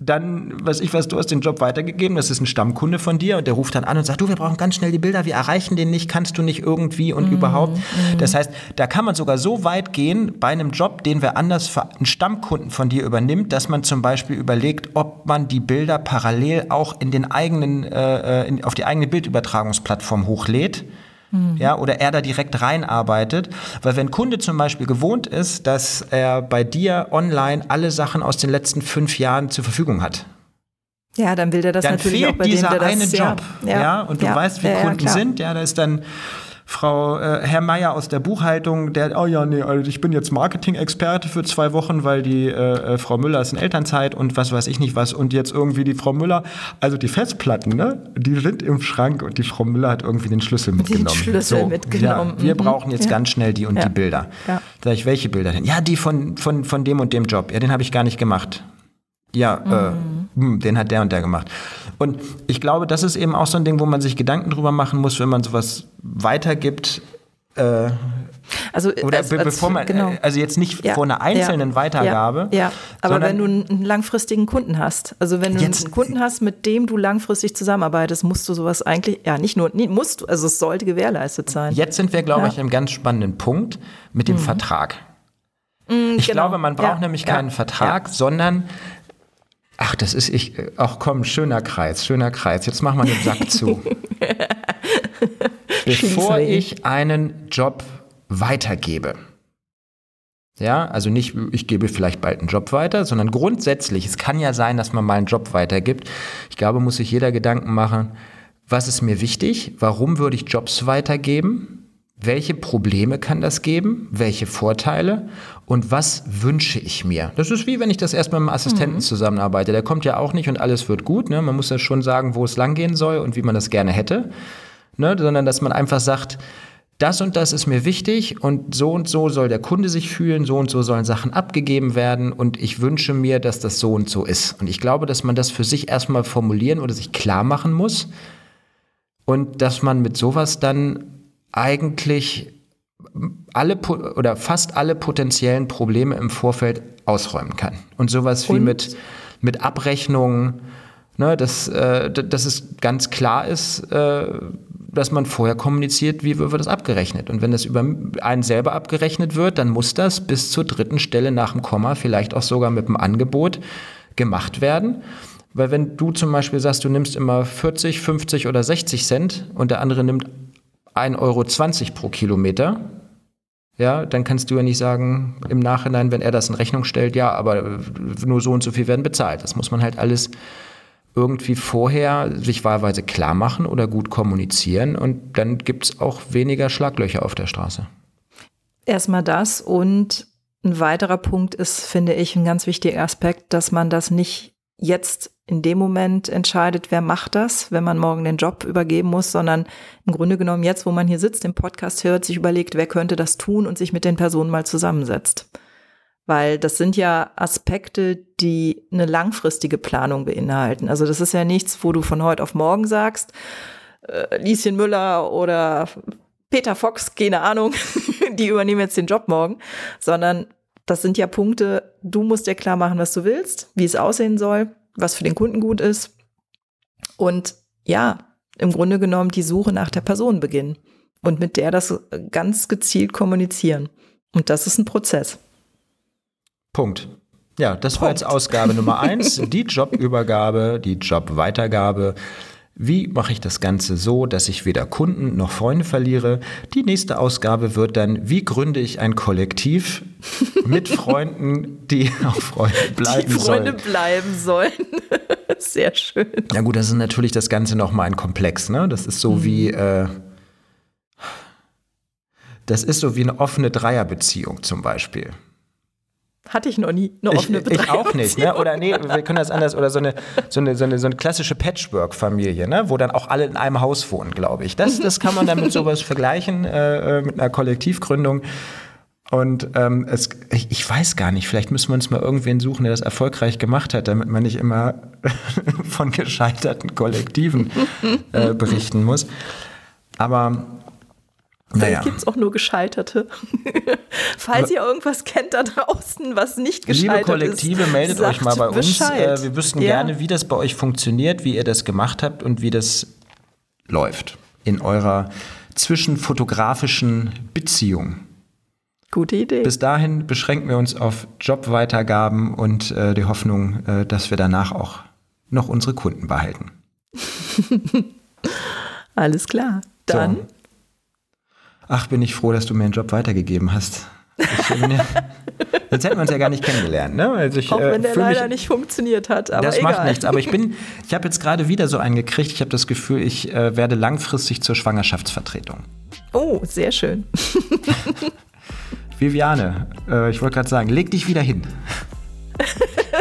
dann, was ich weiß, du hast den Job weitergegeben, das ist ein Stammkunde von dir und der ruft dann an und sagt, du, wir brauchen ganz schnell die Bilder, wir erreichen den nicht, kannst du nicht irgendwie und mm, überhaupt. Mm. Das heißt, da kann man sogar so weit gehen bei einem Job, den wir anders für einen Stammkunden von dir übernimmt, dass man zum Beispiel überlegt, ob man die Bilder parallel auch in den eigenen, äh, äh in, auf die eigene Bildübertragungsplattform hochlädt mhm. ja, oder er da direkt reinarbeitet. Weil wenn Kunde zum Beispiel gewohnt ist, dass er bei dir online alle Sachen aus den letzten fünf Jahren zur Verfügung hat, ja, dann will der das dann natürlich fehlt auch bei dieser dem, der eine das, Job. Ja, ja, und du ja, weißt, wie Kunden sind. Ja, da ist dann Frau äh, Herr Meier aus der Buchhaltung, der, oh ja, nee, also ich bin jetzt Marketing-Experte für zwei Wochen, weil die äh, äh, Frau Müller ist in Elternzeit und was weiß ich nicht was. Und jetzt irgendwie die Frau Müller, also die Festplatten, ne, die sind im Schrank und die Frau Müller hat irgendwie den Schlüssel mitgenommen. Den Schlüssel so, mitgenommen. Ja, wir mhm. brauchen jetzt ja. ganz schnell die und ja. die Bilder. Ja. Sag ich, welche Bilder denn? Ja, die von, von, von dem und dem Job. Ja, den habe ich gar nicht gemacht. Ja, äh, mhm. äh, den hat der und der gemacht. Und ich glaube, das ist eben auch so ein Ding, wo man sich Gedanken drüber machen muss, wenn man sowas weitergibt. Äh, also, oder als, be bevor man, genau. also jetzt nicht ja, vor einer einzelnen ja, Weitergabe. Ja, ja. aber wenn du einen langfristigen Kunden hast, also wenn du jetzt, einen Kunden hast, mit dem du langfristig zusammenarbeitest, musst du sowas eigentlich, ja, nicht nur, nee, musst du, also es sollte gewährleistet sein. Jetzt sind wir, glaube ich, an einem ganz spannenden Punkt mit dem mhm. Vertrag. Mhm, ich genau. glaube, man braucht nämlich keinen Vertrag, sondern Ach, das ist ich. Ach komm, schöner Kreis, schöner Kreis. Jetzt mach mal den Sack zu. Bevor ich einen Job weitergebe, ja, also nicht, ich gebe vielleicht bald einen Job weiter, sondern grundsätzlich, es kann ja sein, dass man mal einen Job weitergibt. Ich glaube, muss sich jeder Gedanken machen, was ist mir wichtig? Warum würde ich Jobs weitergeben? Welche Probleme kann das geben, welche Vorteile und was wünsche ich mir. Das ist wie wenn ich das erst mit einem Assistenten mhm. zusammenarbeite. Der kommt ja auch nicht und alles wird gut. Ne? Man muss ja schon sagen, wo es langgehen soll und wie man das gerne hätte. Ne? Sondern dass man einfach sagt, das und das ist mir wichtig und so und so soll der Kunde sich fühlen, so und so sollen Sachen abgegeben werden und ich wünsche mir, dass das so und so ist. Und ich glaube, dass man das für sich erstmal formulieren oder sich klar machen muss und dass man mit sowas dann eigentlich alle oder fast alle potenziellen Probleme im Vorfeld ausräumen kann. Und sowas wie mit, mit Abrechnungen, ne, dass, äh, dass es ganz klar ist, äh, dass man vorher kommuniziert, wie wird das abgerechnet. Und wenn das über einen selber abgerechnet wird, dann muss das bis zur dritten Stelle nach dem Komma, vielleicht auch sogar mit dem Angebot, gemacht werden. Weil wenn du zum Beispiel sagst, du nimmst immer 40, 50 oder 60 Cent und der andere nimmt 1,20 Euro pro Kilometer, ja, dann kannst du ja nicht sagen im Nachhinein, wenn er das in Rechnung stellt, ja, aber nur so und so viel werden bezahlt. Das muss man halt alles irgendwie vorher sich wahlweise klar machen oder gut kommunizieren und dann gibt es auch weniger Schlaglöcher auf der Straße. Erstmal das und ein weiterer Punkt ist, finde ich, ein ganz wichtiger Aspekt, dass man das nicht jetzt in dem Moment entscheidet, wer macht das, wenn man morgen den Job übergeben muss, sondern im Grunde genommen jetzt, wo man hier sitzt, im Podcast hört, sich überlegt, wer könnte das tun und sich mit den Personen mal zusammensetzt. Weil das sind ja Aspekte, die eine langfristige Planung beinhalten. Also das ist ja nichts, wo du von heute auf morgen sagst, äh, Lieschen Müller oder Peter Fox, keine Ahnung, die übernehmen jetzt den Job morgen, sondern das sind ja Punkte, du musst dir klar machen, was du willst, wie es aussehen soll, was für den Kunden gut ist. Und ja, im Grunde genommen die Suche nach der Person beginnen und mit der das ganz gezielt kommunizieren. Und das ist ein Prozess. Punkt. Ja, das Punkt. war jetzt Ausgabe Nummer eins, die Jobübergabe, die Jobweitergabe. Wie mache ich das Ganze so, dass ich weder Kunden noch Freunde verliere? Die nächste Ausgabe wird dann, wie gründe ich ein Kollektiv mit Freunden, die auch Freunde bleiben sollen? Die Freunde sollen. bleiben sollen. Sehr schön. Ja gut, das ist natürlich das Ganze nochmal ein Komplex. Ne? Das ist so mhm. wie... Äh, das ist so wie eine offene Dreierbeziehung zum Beispiel. Hatte ich noch nie eine offene ich, ich auch nicht, ne? Oder nee, wir können das anders. Oder so eine, so eine, so eine, so eine klassische Patchwork-Familie, ne? Wo dann auch alle in einem Haus wohnen, glaube ich. Das, das kann man dann mit sowas vergleichen, äh, äh, mit einer Kollektivgründung. Und ähm, es, ich, ich, weiß gar nicht, vielleicht müssen wir uns mal irgendwen suchen, der das erfolgreich gemacht hat, damit man nicht immer von gescheiterten Kollektiven äh, berichten muss. Aber Vielleicht naja. gibt es auch nur Gescheiterte. Falls ihr irgendwas kennt da draußen, was nicht gescheitert Liebe Kollektive, ist, meldet euch mal bei Bescheid. uns. Äh, wir wüssten ja. gerne, wie das bei euch funktioniert, wie ihr das gemacht habt und wie das läuft in eurer zwischenfotografischen Beziehung. Gute Idee. Bis dahin beschränken wir uns auf Jobweitergaben und äh, die Hoffnung, äh, dass wir danach auch noch unsere Kunden behalten. Alles klar. Dann. So. Ach, bin ich froh, dass du mir den Job weitergegeben hast. Ja, sonst hätten wir uns ja gar nicht kennengelernt. Ne? Also ich, Auch wenn der äh, leider mich, nicht funktioniert hat. Aber das egal. macht nichts. Aber ich bin, ich habe jetzt gerade wieder so einen gekriegt. Ich habe das Gefühl, ich äh, werde langfristig zur Schwangerschaftsvertretung. Oh, sehr schön. Viviane, äh, ich wollte gerade sagen, leg dich wieder hin.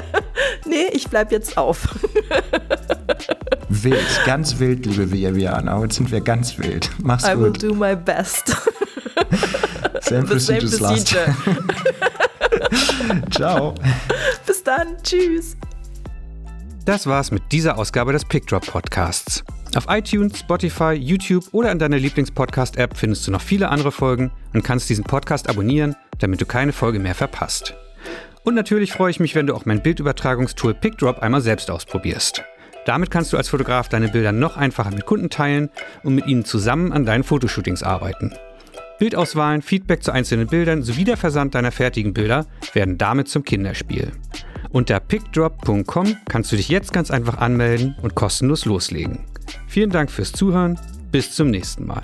nee, ich bleib jetzt auf. wild, ganz wild, liebe Viviane. Heute sind wir ganz wild. Mach's I gut. I will do my best. Same procedures last. Ciao. Bis dann. Tschüss. Das war's mit dieser Ausgabe des PickDrop Podcasts. Auf iTunes, Spotify, YouTube oder in deiner Lieblingspodcast-App findest du noch viele andere Folgen und kannst diesen Podcast abonnieren, damit du keine Folge mehr verpasst. Und natürlich freue ich mich, wenn du auch mein Bildübertragungstool PickDrop einmal selbst ausprobierst. Damit kannst du als Fotograf deine Bilder noch einfacher mit Kunden teilen und mit ihnen zusammen an deinen Fotoshootings arbeiten. Bildauswahlen, Feedback zu einzelnen Bildern sowie der Versand deiner fertigen Bilder werden damit zum Kinderspiel. Unter pickdrop.com kannst du dich jetzt ganz einfach anmelden und kostenlos loslegen. Vielen Dank fürs Zuhören. Bis zum nächsten Mal.